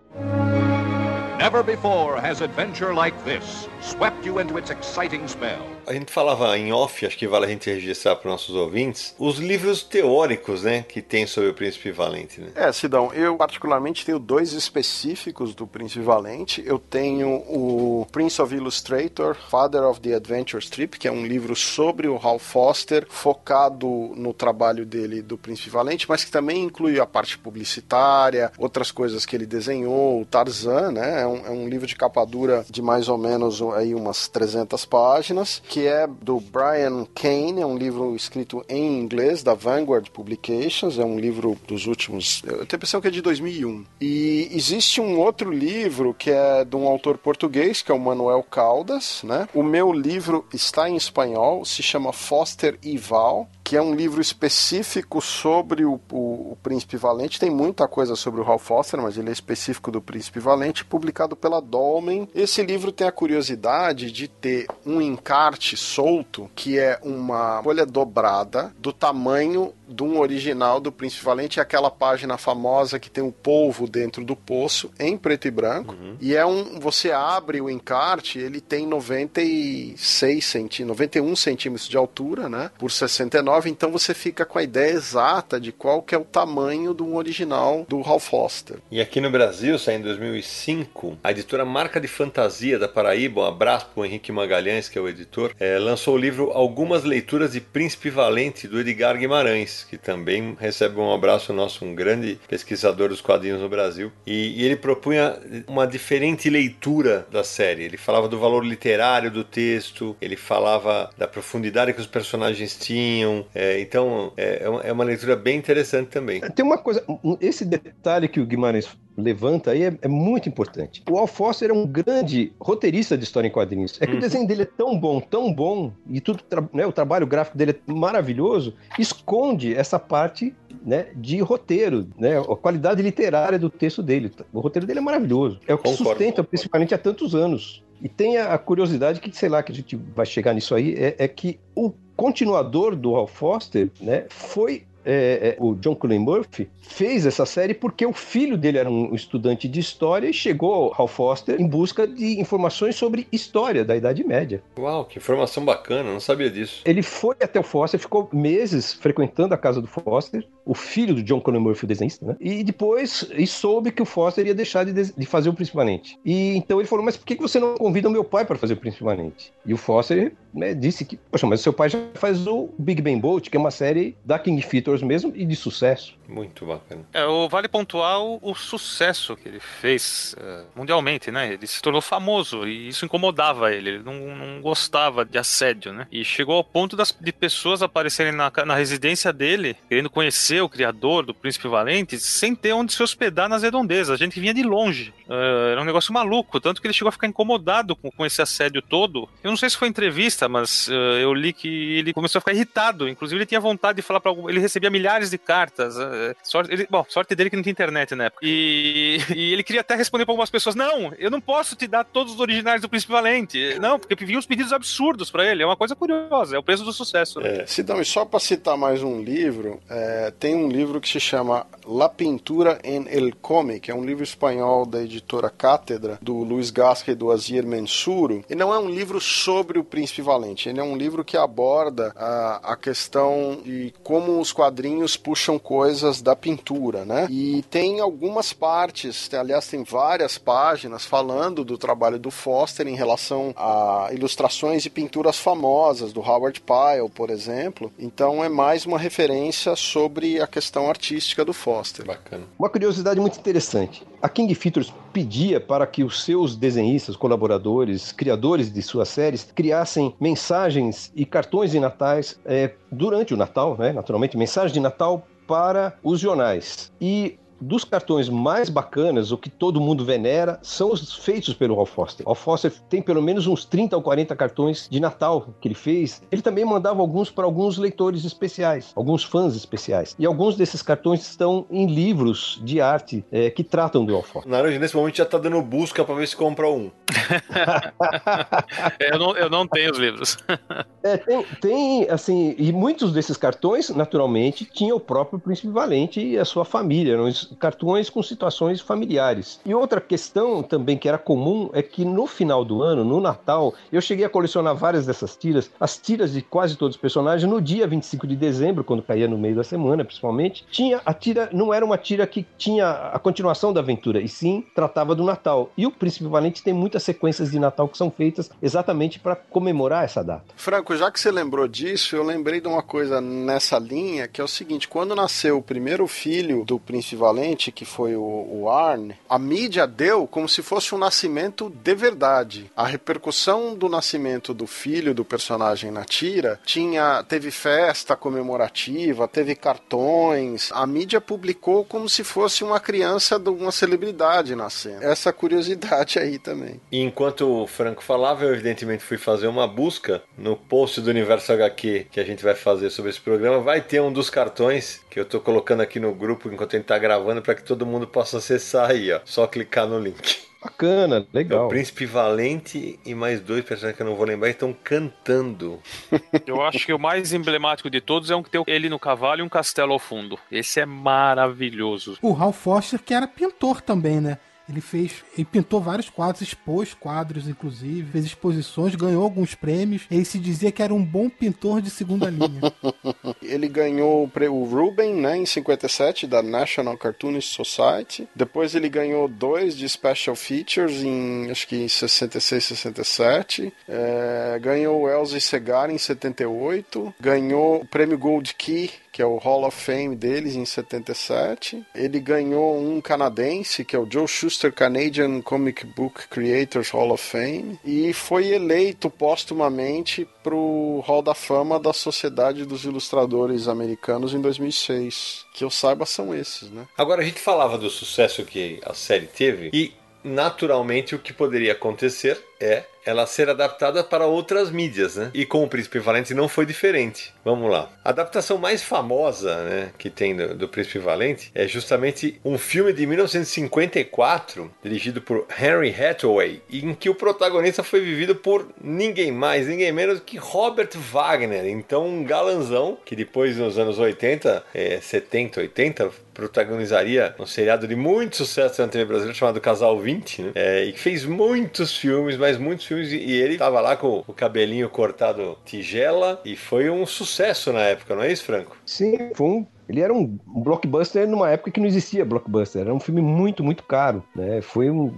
Never before has adventure like this swept you into its exciting spell. A gente falava em off, acho que vale a gente registrar para nossos ouvintes, os livros teóricos, né, que tem sobre o Príncipe Valente, né? É, Sidão, eu particularmente tenho dois específicos do Príncipe Valente. Eu tenho o Prince of Illustrator, Father of the Adventure Strip, que é um livro sobre o Hal Foster, focado no trabalho dele do Príncipe Valente, mas que também inclui a parte publicitária, outras coisas que ele desenhou, o Tarzan, né? É um, é um livro de capa dura de mais ou menos aí umas 300 páginas que é do Brian Kane, é um livro escrito em inglês, da Vanguard Publications, é um livro dos últimos. Eu tenho a impressão que é de 2001. E existe um outro livro que é de um autor português, que é o Manuel Caldas, né? O meu livro está em espanhol, se chama Foster e Val, que é um livro específico sobre o, o, o, Príncipe Valente. Tem muita coisa sobre o Ralph Foster, mas ele é específico do Príncipe Valente, publicado pela Dolmen. Esse livro tem a curiosidade de ter um encarte solto, que é uma folha dobrada do tamanho de um original do Príncipe Valente, é aquela página famosa que tem o um polvo dentro do poço, em preto e branco. Uhum. E é um. Você abre o encarte, ele tem 96 centímetros, 91 centímetros de altura, né? Por 69, então você fica com a ideia exata de qual que é o tamanho do original do Ralph Foster. E aqui no Brasil, saiu em 2005, a editora Marca de Fantasia da Paraíba, um abraço para o Henrique Magalhães, que é o editor, é, lançou o livro Algumas Leituras de Príncipe Valente, do Edgar Guimarães que também recebe um abraço nosso, um grande pesquisador dos quadrinhos no Brasil. E, e ele propunha uma diferente leitura da série. Ele falava do valor literário do texto, ele falava da profundidade que os personagens tinham. É, então, é, é uma é leitura bem interessante também. Tem uma coisa, esse detalhe que o Guimarães levanta aí é, é, muito importante. O Al Foster é um grande roteirista de história em quadrinhos. É que uhum. o desenho dele é tão bom, tão bom, e tudo, né, o trabalho gráfico dele é maravilhoso, esconde essa parte né, de roteiro, né, a qualidade literária do texto dele. O roteiro dele é maravilhoso. É o que Concordo. sustenta, principalmente há tantos anos. E tem a, a, curiosidade que, sei lá, que a gente vai chegar nisso aí, é, é que o continuador do Al Foster né, foi é, é, o John Cullen Murphy fez essa série porque o filho dele era um estudante de história e chegou ao Foster em busca de informações sobre história da Idade Média. Uau, que informação bacana, não sabia disso. Ele foi até o Foster, ficou meses frequentando a casa do Foster, o filho do John Cullen Murphy, o desenhista, né? E depois e soube que o Foster ia deixar de, de fazer o Príncipe Valente. E então ele falou: Mas por que você não convida o meu pai para fazer o Príncipe Valente? E o Foster né, disse que, poxa, mas seu pai já faz o Big Ben Bolt, que é uma série da King Features mesmo e de sucesso. Muito bacana. É, o vale pontuar o, o sucesso que ele fez uh, mundialmente, né? Ele se tornou famoso e isso incomodava ele. Ele não, não gostava de assédio, né? E chegou ao ponto das, de pessoas aparecerem na, na residência dele, querendo conhecer o criador do Príncipe Valente, sem ter onde se hospedar nas redondezas. A gente vinha de longe. Uh, era um negócio maluco, tanto que ele chegou a ficar incomodado com, com esse assédio todo. Eu não sei se foi entrevista, mas uh, eu li que ele começou a ficar irritado. Inclusive, ele tinha vontade de falar para algum. Ele recebia milhares de cartas. Uh, sorte, ele, bom, sorte dele que não tinha internet na época. E, e ele queria até responder para algumas pessoas: Não, eu não posso te dar todos os originais do Príncipe Valente. Não, porque vinham uns pedidos absurdos para ele. É uma coisa curiosa, é o preço do sucesso. É. Sidão, e só para citar mais um livro, é, tem um livro que se chama La Pintura en el Cómic, é um livro espanhol da editora Cátedra, do Luiz Gasca e do Azir Mensuro. E não é um livro sobre o Príncipe Valente, ele é um livro que aborda a, a questão de como os quadrinhos puxam coisas da pintura, né? E tem algumas partes, tem, aliás, tem várias páginas falando do trabalho do Foster em relação a ilustrações e pinturas famosas, do Howard Pyle, por exemplo. Então é mais uma referência sobre a questão artística do Foster. Bacana. Uma curiosidade muito interessante. A King Features pedia para que os seus desenhistas, colaboradores, criadores de suas séries criassem mensagens e cartões de natais é, durante o Natal, né? Naturalmente, mensagens de Natal para os jornais. E dos cartões mais bacanas, o que todo mundo venera, são os feitos pelo Ralph Foster. O Foster tem pelo menos uns 30 ou 40 cartões de Natal que ele fez. Ele também mandava alguns para alguns leitores especiais, alguns fãs especiais. E alguns desses cartões estão em livros de arte é, que tratam do Ralph Foster. Naranjo, nesse momento já está dando busca para ver se compra um. eu, não, eu não tenho os livros. é, tem, tem, assim, e muitos desses cartões, naturalmente, tinha o próprio Príncipe Valente e a sua família. Eram cartões com situações familiares. E outra questão também que era comum é que no final do ano, no Natal, eu cheguei a colecionar várias dessas tiras, as tiras de quase todos os personagens, no dia 25 de dezembro, quando caía no meio da semana, principalmente, tinha a tira, não era uma tira que tinha a continuação da aventura, e sim tratava do Natal. E o Príncipe Valente tem muitas sequências de Natal que são feitas exatamente para comemorar essa data. Franco, já que você lembrou disso, eu lembrei de uma coisa nessa linha, que é o seguinte, quando nasceu o primeiro filho do Príncipe Valente, Valente, que foi o, o Arne, a mídia deu como se fosse um nascimento de verdade. A repercussão do nascimento do filho do personagem na tira tinha teve festa comemorativa, teve cartões. A mídia publicou como se fosse uma criança de uma celebridade nascendo. Essa curiosidade aí também. E enquanto o Franco falava, eu evidentemente fui fazer uma busca no post do Universo HQ que a gente vai fazer sobre esse programa. Vai ter um dos cartões que eu tô colocando aqui no grupo enquanto a gente tá gravando para que todo mundo possa acessar aí, ó. Só clicar no link. Bacana, legal. O Príncipe Valente e mais dois personagens que eu não vou lembrar estão cantando. Eu acho que o mais emblemático de todos é um que tem ele no cavalo e um castelo ao fundo. Esse é maravilhoso. O Ralph Foster, que era pintor também, né? Ele fez, ele pintou vários quadros, expôs quadros, inclusive, fez exposições, ganhou alguns prêmios. Ele se dizia que era um bom pintor de segunda linha. ele ganhou o Ruben, né, em 57, da National Cartoonist Society. Depois ele ganhou dois de Special Features em, acho que em 66, 67. É, ganhou o Elsie Segar em 78. Ganhou o prêmio Gold Key que é o Hall of Fame deles em 77. Ele ganhou um canadense, que é o Joe Schuster Canadian Comic Book Creators Hall of Fame, e foi eleito póstumamente para o Hall da Fama da Sociedade dos Ilustradores Americanos em 2006. Que eu saiba são esses, né? Agora a gente falava do sucesso que a série teve e naturalmente o que poderia acontecer é ela ser adaptada para outras mídias, né? E com o Príncipe Valente não foi diferente. Vamos lá. A adaptação mais famosa, né, que tem do, do Príncipe Valente é justamente um filme de 1954, dirigido por Henry Hathaway, em que o protagonista foi vivido por ninguém mais, ninguém menos que Robert Wagner. Então, um galanzão que depois nos anos 80, é, 70, 80, protagonizaria um seriado de muito sucesso na TV brasileira chamado Casal 20, né? É, e fez muitos filmes, mas muitos filmes, e ele tava lá com o cabelinho cortado tigela, e foi um sucesso na época, não é isso, Franco? Sim, foi um ele era um blockbuster numa época que não existia blockbuster. Era um filme muito, muito caro. Né? Foi um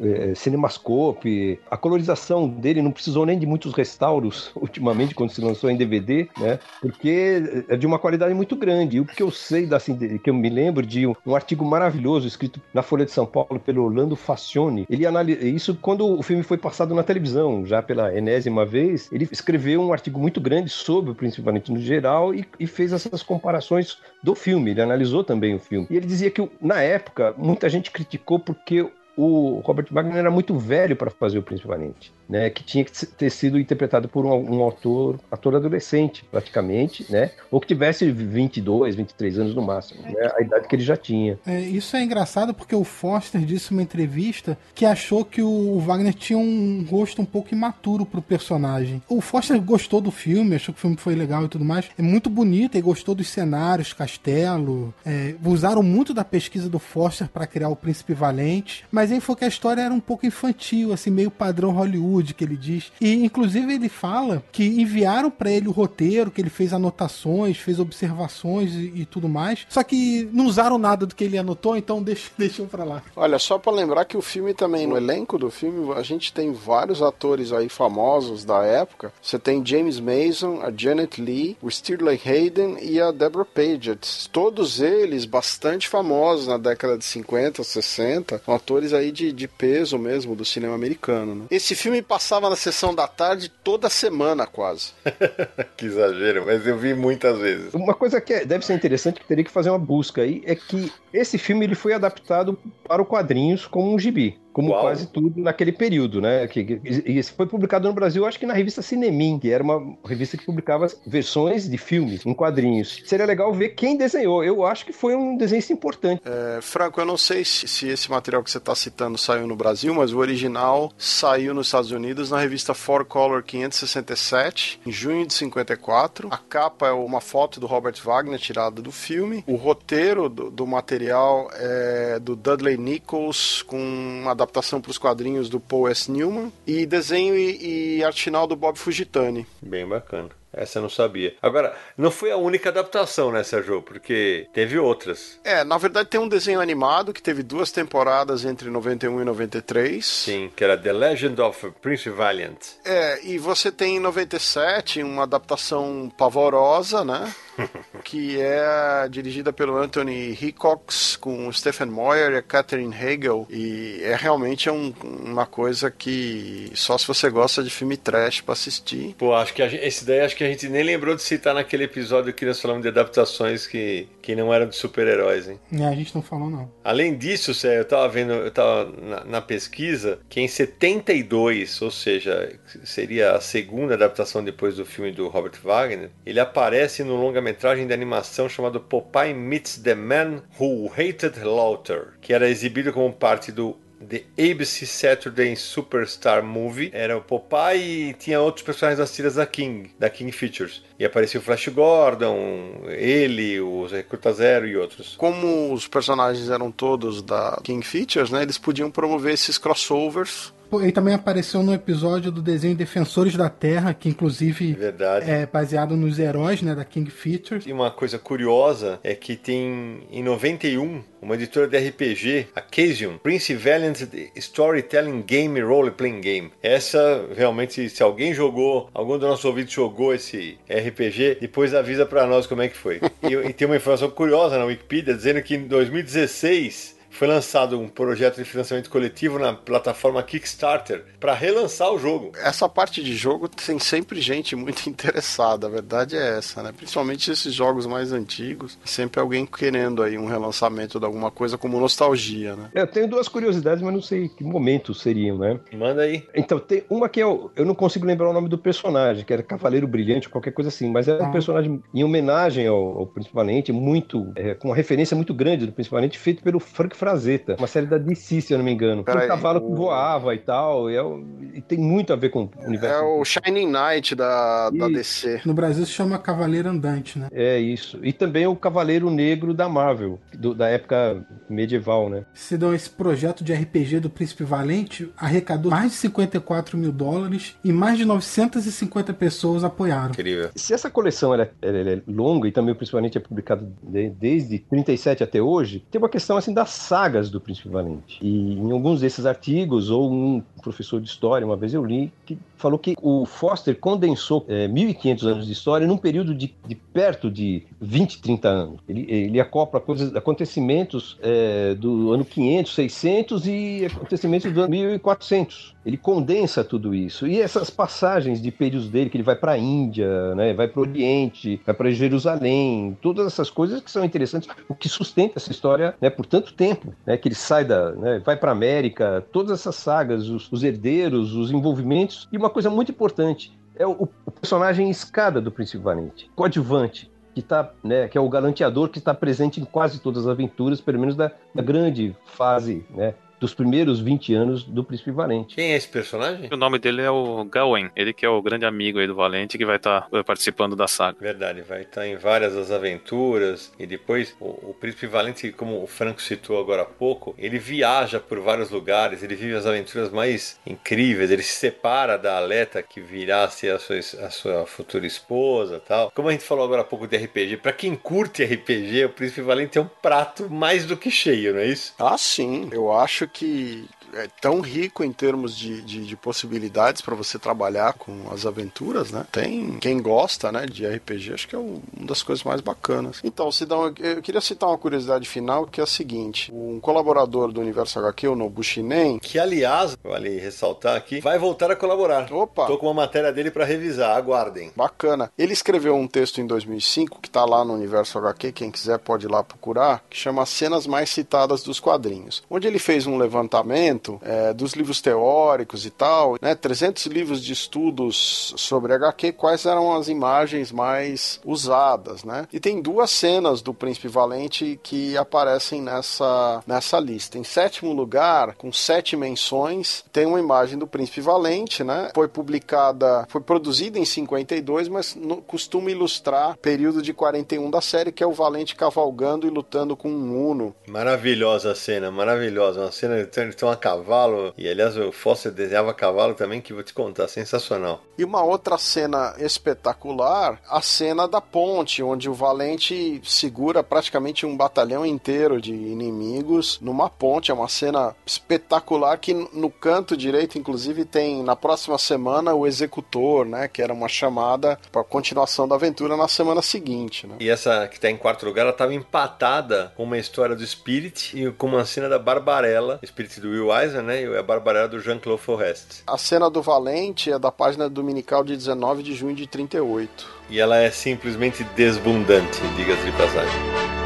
é, cinemascope. A colorização dele não precisou nem de muitos restauros ultimamente, quando se lançou em DVD, né? porque é de uma qualidade muito grande. E o que eu sei, assim, que eu me lembro de um, um, artigo maravilhoso escrito na Folha de São Paulo pelo Orlando Facione. Ele analisa isso quando o filme foi passado na televisão, já pela enésima vez. Ele escreveu um artigo muito grande sobre o Príncipe Valente no geral e, e fez essas comparações do filme, ele analisou também o filme. E ele dizia que, na época, muita gente criticou porque o Robert Wagner era muito velho para fazer o Príncipe Valente né, que tinha que ter sido interpretado por um, um ator adolescente, praticamente, né, ou que tivesse 22, 23 anos no máximo, né, a idade que ele já tinha. É, isso é engraçado porque o Foster disse numa entrevista que achou que o Wagner tinha um rosto um pouco imaturo pro personagem. O Foster gostou do filme, achou que o filme foi legal e tudo mais. É muito bonito e gostou dos cenários, castelo. É, usaram muito da pesquisa do Foster para criar o Príncipe Valente, mas aí foi que a história era um pouco infantil, assim, meio padrão Hollywood que ele diz. E inclusive ele fala que enviaram para ele o roteiro, que ele fez anotações, fez observações e, e, tudo mais. Só que não usaram nada do que ele anotou, então deixa, deixam para lá. Olha, só para lembrar que o filme também, no elenco do filme, a gente tem vários atores aí famosos da época. Você tem James Mason, a Janet Lee, o Stirling Hayden e a Deborah Paget. Todos eles bastante famosos na década de 50, 60, atores aí de, de peso mesmo do cinema americano. Né? Esse filme passava na sessão da tarde toda semana, quase. que exagero, mas eu vi muitas vezes. Uma coisa que é, deve ser interessante, que teria que fazer uma busca aí, é que esse filme ele foi adaptado para o quadrinhos como um gibi como Uau. quase tudo naquele período, né? Que, e foi publicado no Brasil, acho que na revista Cinemin, que era uma revista que publicava versões de filmes em quadrinhos. Seria legal ver quem desenhou. Eu acho que foi um desenho importante. É, Franco, eu não sei se, se esse material que você está citando saiu no Brasil, mas o original saiu nos Estados Unidos na revista Four Color 567, em junho de 54. A capa é uma foto do Robert Wagner tirada do filme. O roteiro do, do material é do Dudley Nichols com uma adaptação para os quadrinhos do Paul S. Newman, e desenho e, e arte final do Bob Fujitani. Bem bacana. Essa eu não sabia. Agora, não foi a única adaptação, né, Sérgio? Porque teve outras. É, na verdade tem um desenho animado que teve duas temporadas entre 91 e 93. Sim, que era The Legend of Prince Valiant. É, e você tem em 97 uma adaptação pavorosa, né? que é dirigida pelo Anthony Hickox, com o Stephen Moyer e a Catherine Hagel. E é realmente um, uma coisa que só se você gosta de filme trash pra assistir. Pô, acho que a gente, esse daí acho que a gente nem lembrou de citar naquele episódio que nós falamos de adaptações que, que não eram de super-heróis, hein? É, a gente não falou, não. Além disso, Cé, eu tava vendo, eu tava na, na pesquisa que em 72, ou seja, seria a segunda adaptação depois do filme do Robert Wagner, ele aparece no longa-metragem de animação chamado Popeye Meets the Man Who Hated Laughter, que era exibido como parte do The ABC Saturday Superstar Movie. Era o Popeye e tinha outros personagens das tiras da King, da King Features. E aparecia o Flash Gordon, ele, os Recruta Zero e outros. Como os personagens eram todos da King Features, né, eles podiam promover esses crossovers Ele também apareceu no episódio do desenho Defensores da Terra, que inclusive Verdade. é baseado nos heróis né, da King Features. E uma coisa curiosa é que tem em 91 uma editora de RPG, a Casium, Prince Valiant Storytelling Game Role Playing Game. Essa realmente, se alguém jogou, algum dos nossos ouvintes jogou esse RPG, depois avisa pra nós como é que foi. e, e tem uma informação curiosa na Wikipedia dizendo que em 2016 foi lançado um projeto de financiamento coletivo na plataforma Kickstarter para relançar o jogo. Essa parte de jogo tem sempre gente muito interessada, a verdade é essa, né? Principalmente esses jogos mais antigos, sempre alguém querendo aí um relançamento de alguma coisa como nostalgia, né? Eu tenho duas curiosidades, mas não sei que momento seriam, né? Manda aí. Então, tem uma que eu, eu não consigo lembrar o nome do personagem, que era Cavaleiro Brilhante, qualquer coisa assim, mas era um personagem em homenagem ao, ao Príncipe Valente, muito, é, com uma referência muito grande do Príncipe Valente, feito pelo Frank Frazetta, uma série da DC, se eu não me engano. Tem um Peraí, cavalo que o- voava e tal, e, é o- e tem muito a ver com o universo. É o Shining Knight da, da DC. No Brasil se chama Cavaleiro Andante, né? É isso. E também o Cavaleiro Negro da Marvel, do- da época medieval, né? Sidão, esse projeto de RPG do Príncipe Valente arrecadou mais de 54 mil dólares e mais de 950 pessoas apoiaram. Incrível. Se essa coleção ela, ela- ela é longa e também principalmente é publicado de- desde 37 até hoje, tem uma questão assim das sagas do Príncipe Valente. E em alguns desses artigos, ou um professor de história, uma vez eu li, que falou que o Foster condensou é, 1.500 anos de história num período de, de perto de 20, 30 anos. Ele, ele acopla coisas, acontecimentos é, do ano 500, 600 e acontecimentos do ano 1400. Ele condensa tudo isso. E essas passagens de períodos dele, que ele vai para a Índia, né, vai para o Oriente, vai para Jerusalém, todas essas coisas que são interessantes, o que sustenta essa história né, por tanto tempo, né, que ele sai da, né, vai para América, todas essas sagas, os, os herdeiros, os envolvimentos. E uma coisa muito importante, é o, o personagem escada do Príncipe Valente, coadjuvante, que tá, né, que é o galanteador que está presente em quase todas as aventuras, pelo menos da, da grande fase, né, dos primeiros 20 anos do Príncipe Valente. Quem é esse personagem? O nome dele é o Gawain, ele que é o grande amigo aí do Valente que vai estar participando da saga. Verdade, vai estar em várias das aventuras e depois o, o Príncipe Valente, como o Franco citou agora há pouco, ele viaja por vários lugares, ele vive as aventuras mais incríveis, ele se separa da Aleta que virá a ser a sua, a sua futura esposa tal. Como a gente falou agora há pouco de RPG, para quem curte RPG, o Príncipe Valente é um prato mais do que cheio, não é isso? Ah, sim. Eu acho que é tão rico em termos de, de, de possibilidades para você trabalhar com as aventuras, né? Tem quem gosta, né, de RPG, acho que é o- uma das coisas mais bacanas. Então, Sidão, eu, eu queria citar uma curiosidade final, que é a seguinte. Um colaborador do Universo HQ, o Nobushinen, Que aliás, vale ressaltar aqui, vai voltar a colaborar. Opa! Tô com uma matéria dele para revisar, aguardem. Bacana. Ele escreveu um texto em 2005 que tá lá no Universo HQ, quem quiser pode ir lá procurar, que chama Cenas Mais Citadas dos Quadrinhos, onde ele fez um levantamento é, dos livros teóricos e tal, né, 300 livros de estudos sobre HQ, quais eram as imagens mais usadas, né? E tem duas cenas do Príncipe Valente que aparecem nessa, nessa lista. Em sétimo lugar, com sete menções, tem uma imagem do Príncipe Valente, né? Foi publicada, foi produzida em 52, mas no- costuma ilustrar período de 41 da série, que é o Valente cavalgando e lutando com um Uno. Maravilhosa a cena, maravilhosa. Uma cena, eles estão a cavalo. E aliás, o Foster desenhava cavalo também, que vou te contar, sensacional. E uma outra cena espetacular, a cena da ponte, onde o Valente segura praticamente um batalhão inteiro de inimigos numa ponte. É uma cena espetacular que no canto direito, inclusive, tem na próxima semana o Executor, né? Que era uma chamada para continuação da aventura na semana seguinte, né? E essa que está em quarto lugar, ela estava empatada com uma história do Spirit e com uma cena da Barbarella, Spirit do Will Eisner, né? E a Barbarella do Jean-Claude Forrest. A cena do Valente é da página dominical de 19 de junho de 38. E ela é simplesmente desbundante, diga-se de passagem.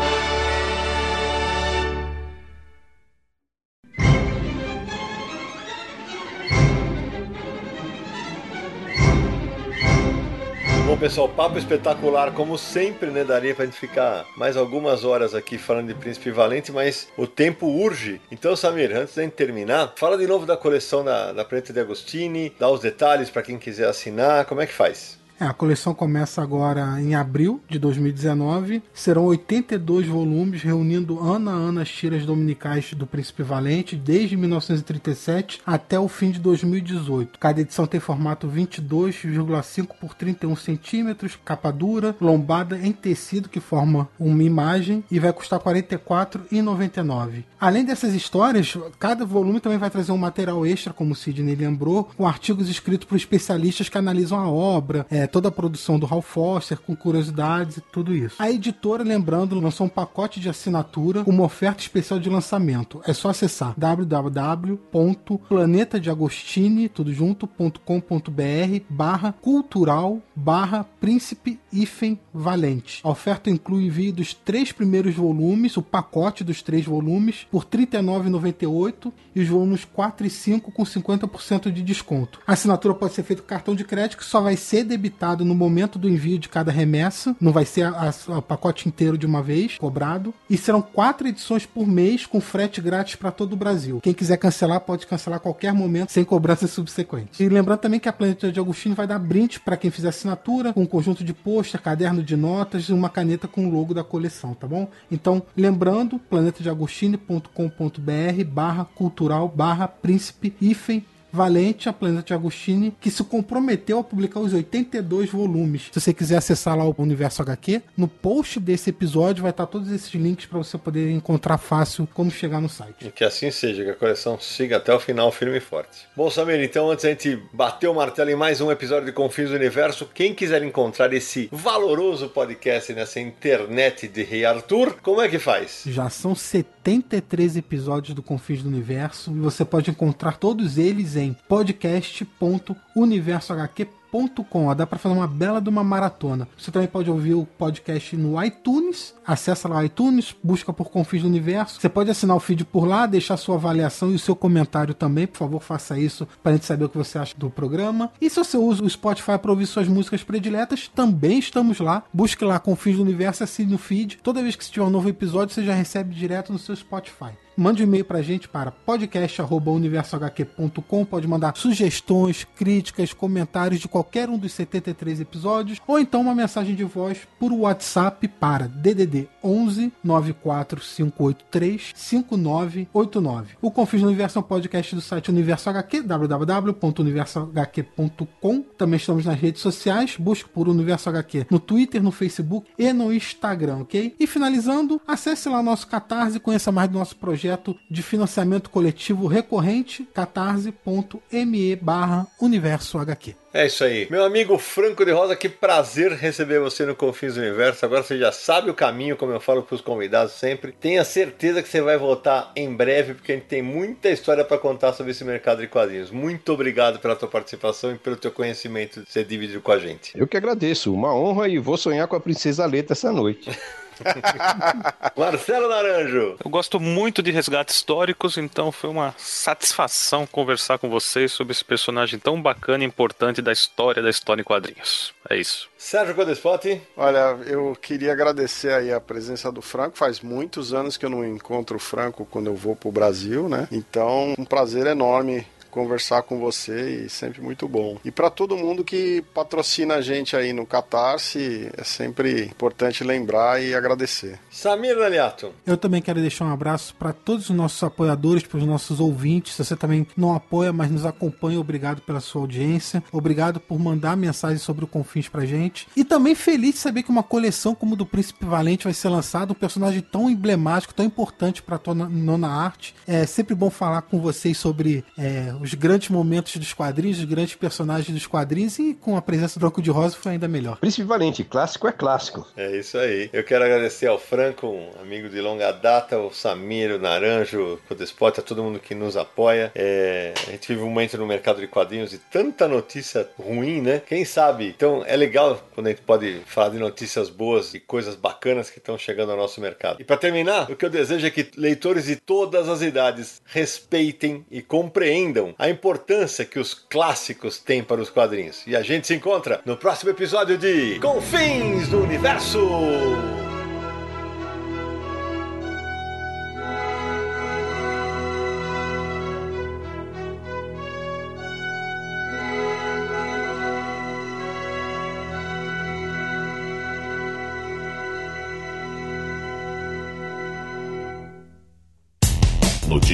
Pessoal, papo espetacular, como sempre, né? Daria pra gente ficar mais algumas horas aqui falando de Príncipe Valente, mas o tempo urge. Então, Samir, antes da gente terminar, fala de novo da coleção da, da de Agostini, dá os detalhes para quem quiser assinar, como é que faz? É, a coleção começa agora em abril de 2019. Serão 82 volumes, reunindo ano a ano as tiras dominicais do Príncipe Valente, desde 1937 até o fim de 2018. Cada edição tem formato 22,5 por 31 centímetros, capa dura, lombada em tecido que forma uma imagem e vai custar R$ 44,99. Além dessas histórias, cada volume também vai trazer um material extra, como o Sidney lembrou, com artigos escritos por especialistas que analisam a obra, é, toda a produção do Hal Foster, com curiosidades e tudo isso. A editora, lembrando, lançou um pacote de assinatura com uma oferta especial de lançamento. É só acessar www.planetadeagostini, tudo junto.com.br barra cultural barra príncipe hífen valente. A oferta inclui envio dos três primeiros volumes, o pacote dos três volumes, por R$ 39,98 e os volumes 4 e 5 com 50% de desconto. A assinatura pode ser feita com cartão de crédito que só vai ser debitado no momento do envio de cada remessa, não vai ser o pacote inteiro de uma vez cobrado. E serão quatro edições por mês com frete grátis para todo o Brasil. Quem quiser cancelar pode cancelar a qualquer momento sem cobrança subsequente. E lembrando também que a Planeta de Agostinho vai dar brinde para quem fizer assinatura, com um conjunto de pôster, caderno de notas e uma caneta com o logo da coleção, tá bom? Então, lembrando, planetadeagostini.com.br barra cultural barra príncipe hífen Valente, a Planeta de Agostini, que se comprometeu a publicar os 82 volumes. Se você quiser acessar lá o Universo HQ, no post desse episódio vai estar todos esses links para você poder encontrar fácil como chegar no site. E que assim seja, que a coleção siga até o final firme e forte. Bom, Samir, então antes a gente bater o martelo em mais um episódio de Confins do Universo, quem quiser encontrar esse valoroso podcast nessa internet de Rei Arthur, como é que faz? Já são 73 episódios do Confins do Universo e você pode encontrar todos eles em podcast.universohq.com. Dá para fazer uma bela de uma maratona. Você também pode ouvir o podcast no iTunes. Acessa lá o iTunes, busca por Confins do Universo. Você pode assinar o feed por lá, deixar sua avaliação e o seu comentário também. Por favor, faça isso para a gente saber o que você acha do programa. E se você usa o Spotify para ouvir suas músicas prediletas, também estamos lá. Busque lá Confins do Universo, assine o feed. Toda vez que tiver um novo episódio, você já recebe direto no seu Spotify. Mande um e-mail pra gente para podcast.universohq.com. Pode mandar sugestões, críticas, comentários de qualquer um dos 73 episódios, ou então uma mensagem de voz por WhatsApp para DDD 11 94583 5989. O Confins do Universo é um podcast do site Universo HQ, www.universohq.com. Também estamos nas redes sociais, busque por Universo HQ no Twitter, no Facebook e no Instagram, ok? E finalizando, acesse lá nosso Catarse e conheça mais do nosso projeto de financiamento coletivo recorrente catarse.me barra universo HQ. É isso aí. Meu amigo Franco de Rosa, que prazer receber você no Confins do Universo. Agora você já sabe o caminho, como eu falo para os convidados sempre. Tenha certeza que você vai voltar em breve, porque a gente tem muita história para contar sobre esse mercado de quadrinhos. Muito obrigado pela tua participação e pelo teu conhecimento de ser dividido com a gente. Eu que agradeço. Uma honra e vou sonhar com a Princesa Leta essa noite. Marcelo Naranjo. Eu gosto muito de resgates históricos, então foi uma satisfação conversar com vocês sobre esse personagem tão bacana e importante da história da história em quadrinhos. É isso. Sérgio Codespot. Olha, eu queria agradecer aí a presença do Franco. Faz muitos anos que eu não encontro o Franco quando eu vou pro Brasil, né? Então, um prazer enorme conversar com você e sempre muito bom. E para todo mundo que patrocina a gente aí no Catarse, é sempre importante lembrar e agradecer. Samir Daliato. Eu também quero deixar um abraço para todos os nossos apoiadores, para os nossos ouvintes. Se você também não apoia, mas nos acompanha, obrigado pela sua audiência. Obrigado por mandar mensagem sobre o Confins pra gente. E também feliz de saber que uma coleção como do Príncipe Valente vai ser lançada, um personagem tão emblemático, tão importante para a nona arte. É sempre bom falar com vocês sobre é, os grandes momentos dos quadrinhos, os grandes personagens dos quadrinhos e com a presença do Branco de Rosa foi ainda melhor. Príncipe Valente, clássico é clássico. É isso aí. Eu quero agradecer ao Franco, um amigo de longa data, o Samir, o Naranjo, o Despota, todo mundo que nos apoia. É, a gente vive um momento no mercado de quadrinhos e tanta notícia ruim, né? Quem sabe? Então é legal quando a gente pode falar de notícias boas e coisas bacanas que estão chegando ao nosso mercado. E para terminar, o que eu desejo é que leitores de todas as idades respeitem e compreendam a importância que os clássicos têm para os quadrinhos. E a gente se encontra no próximo episódio de Confins do Universo!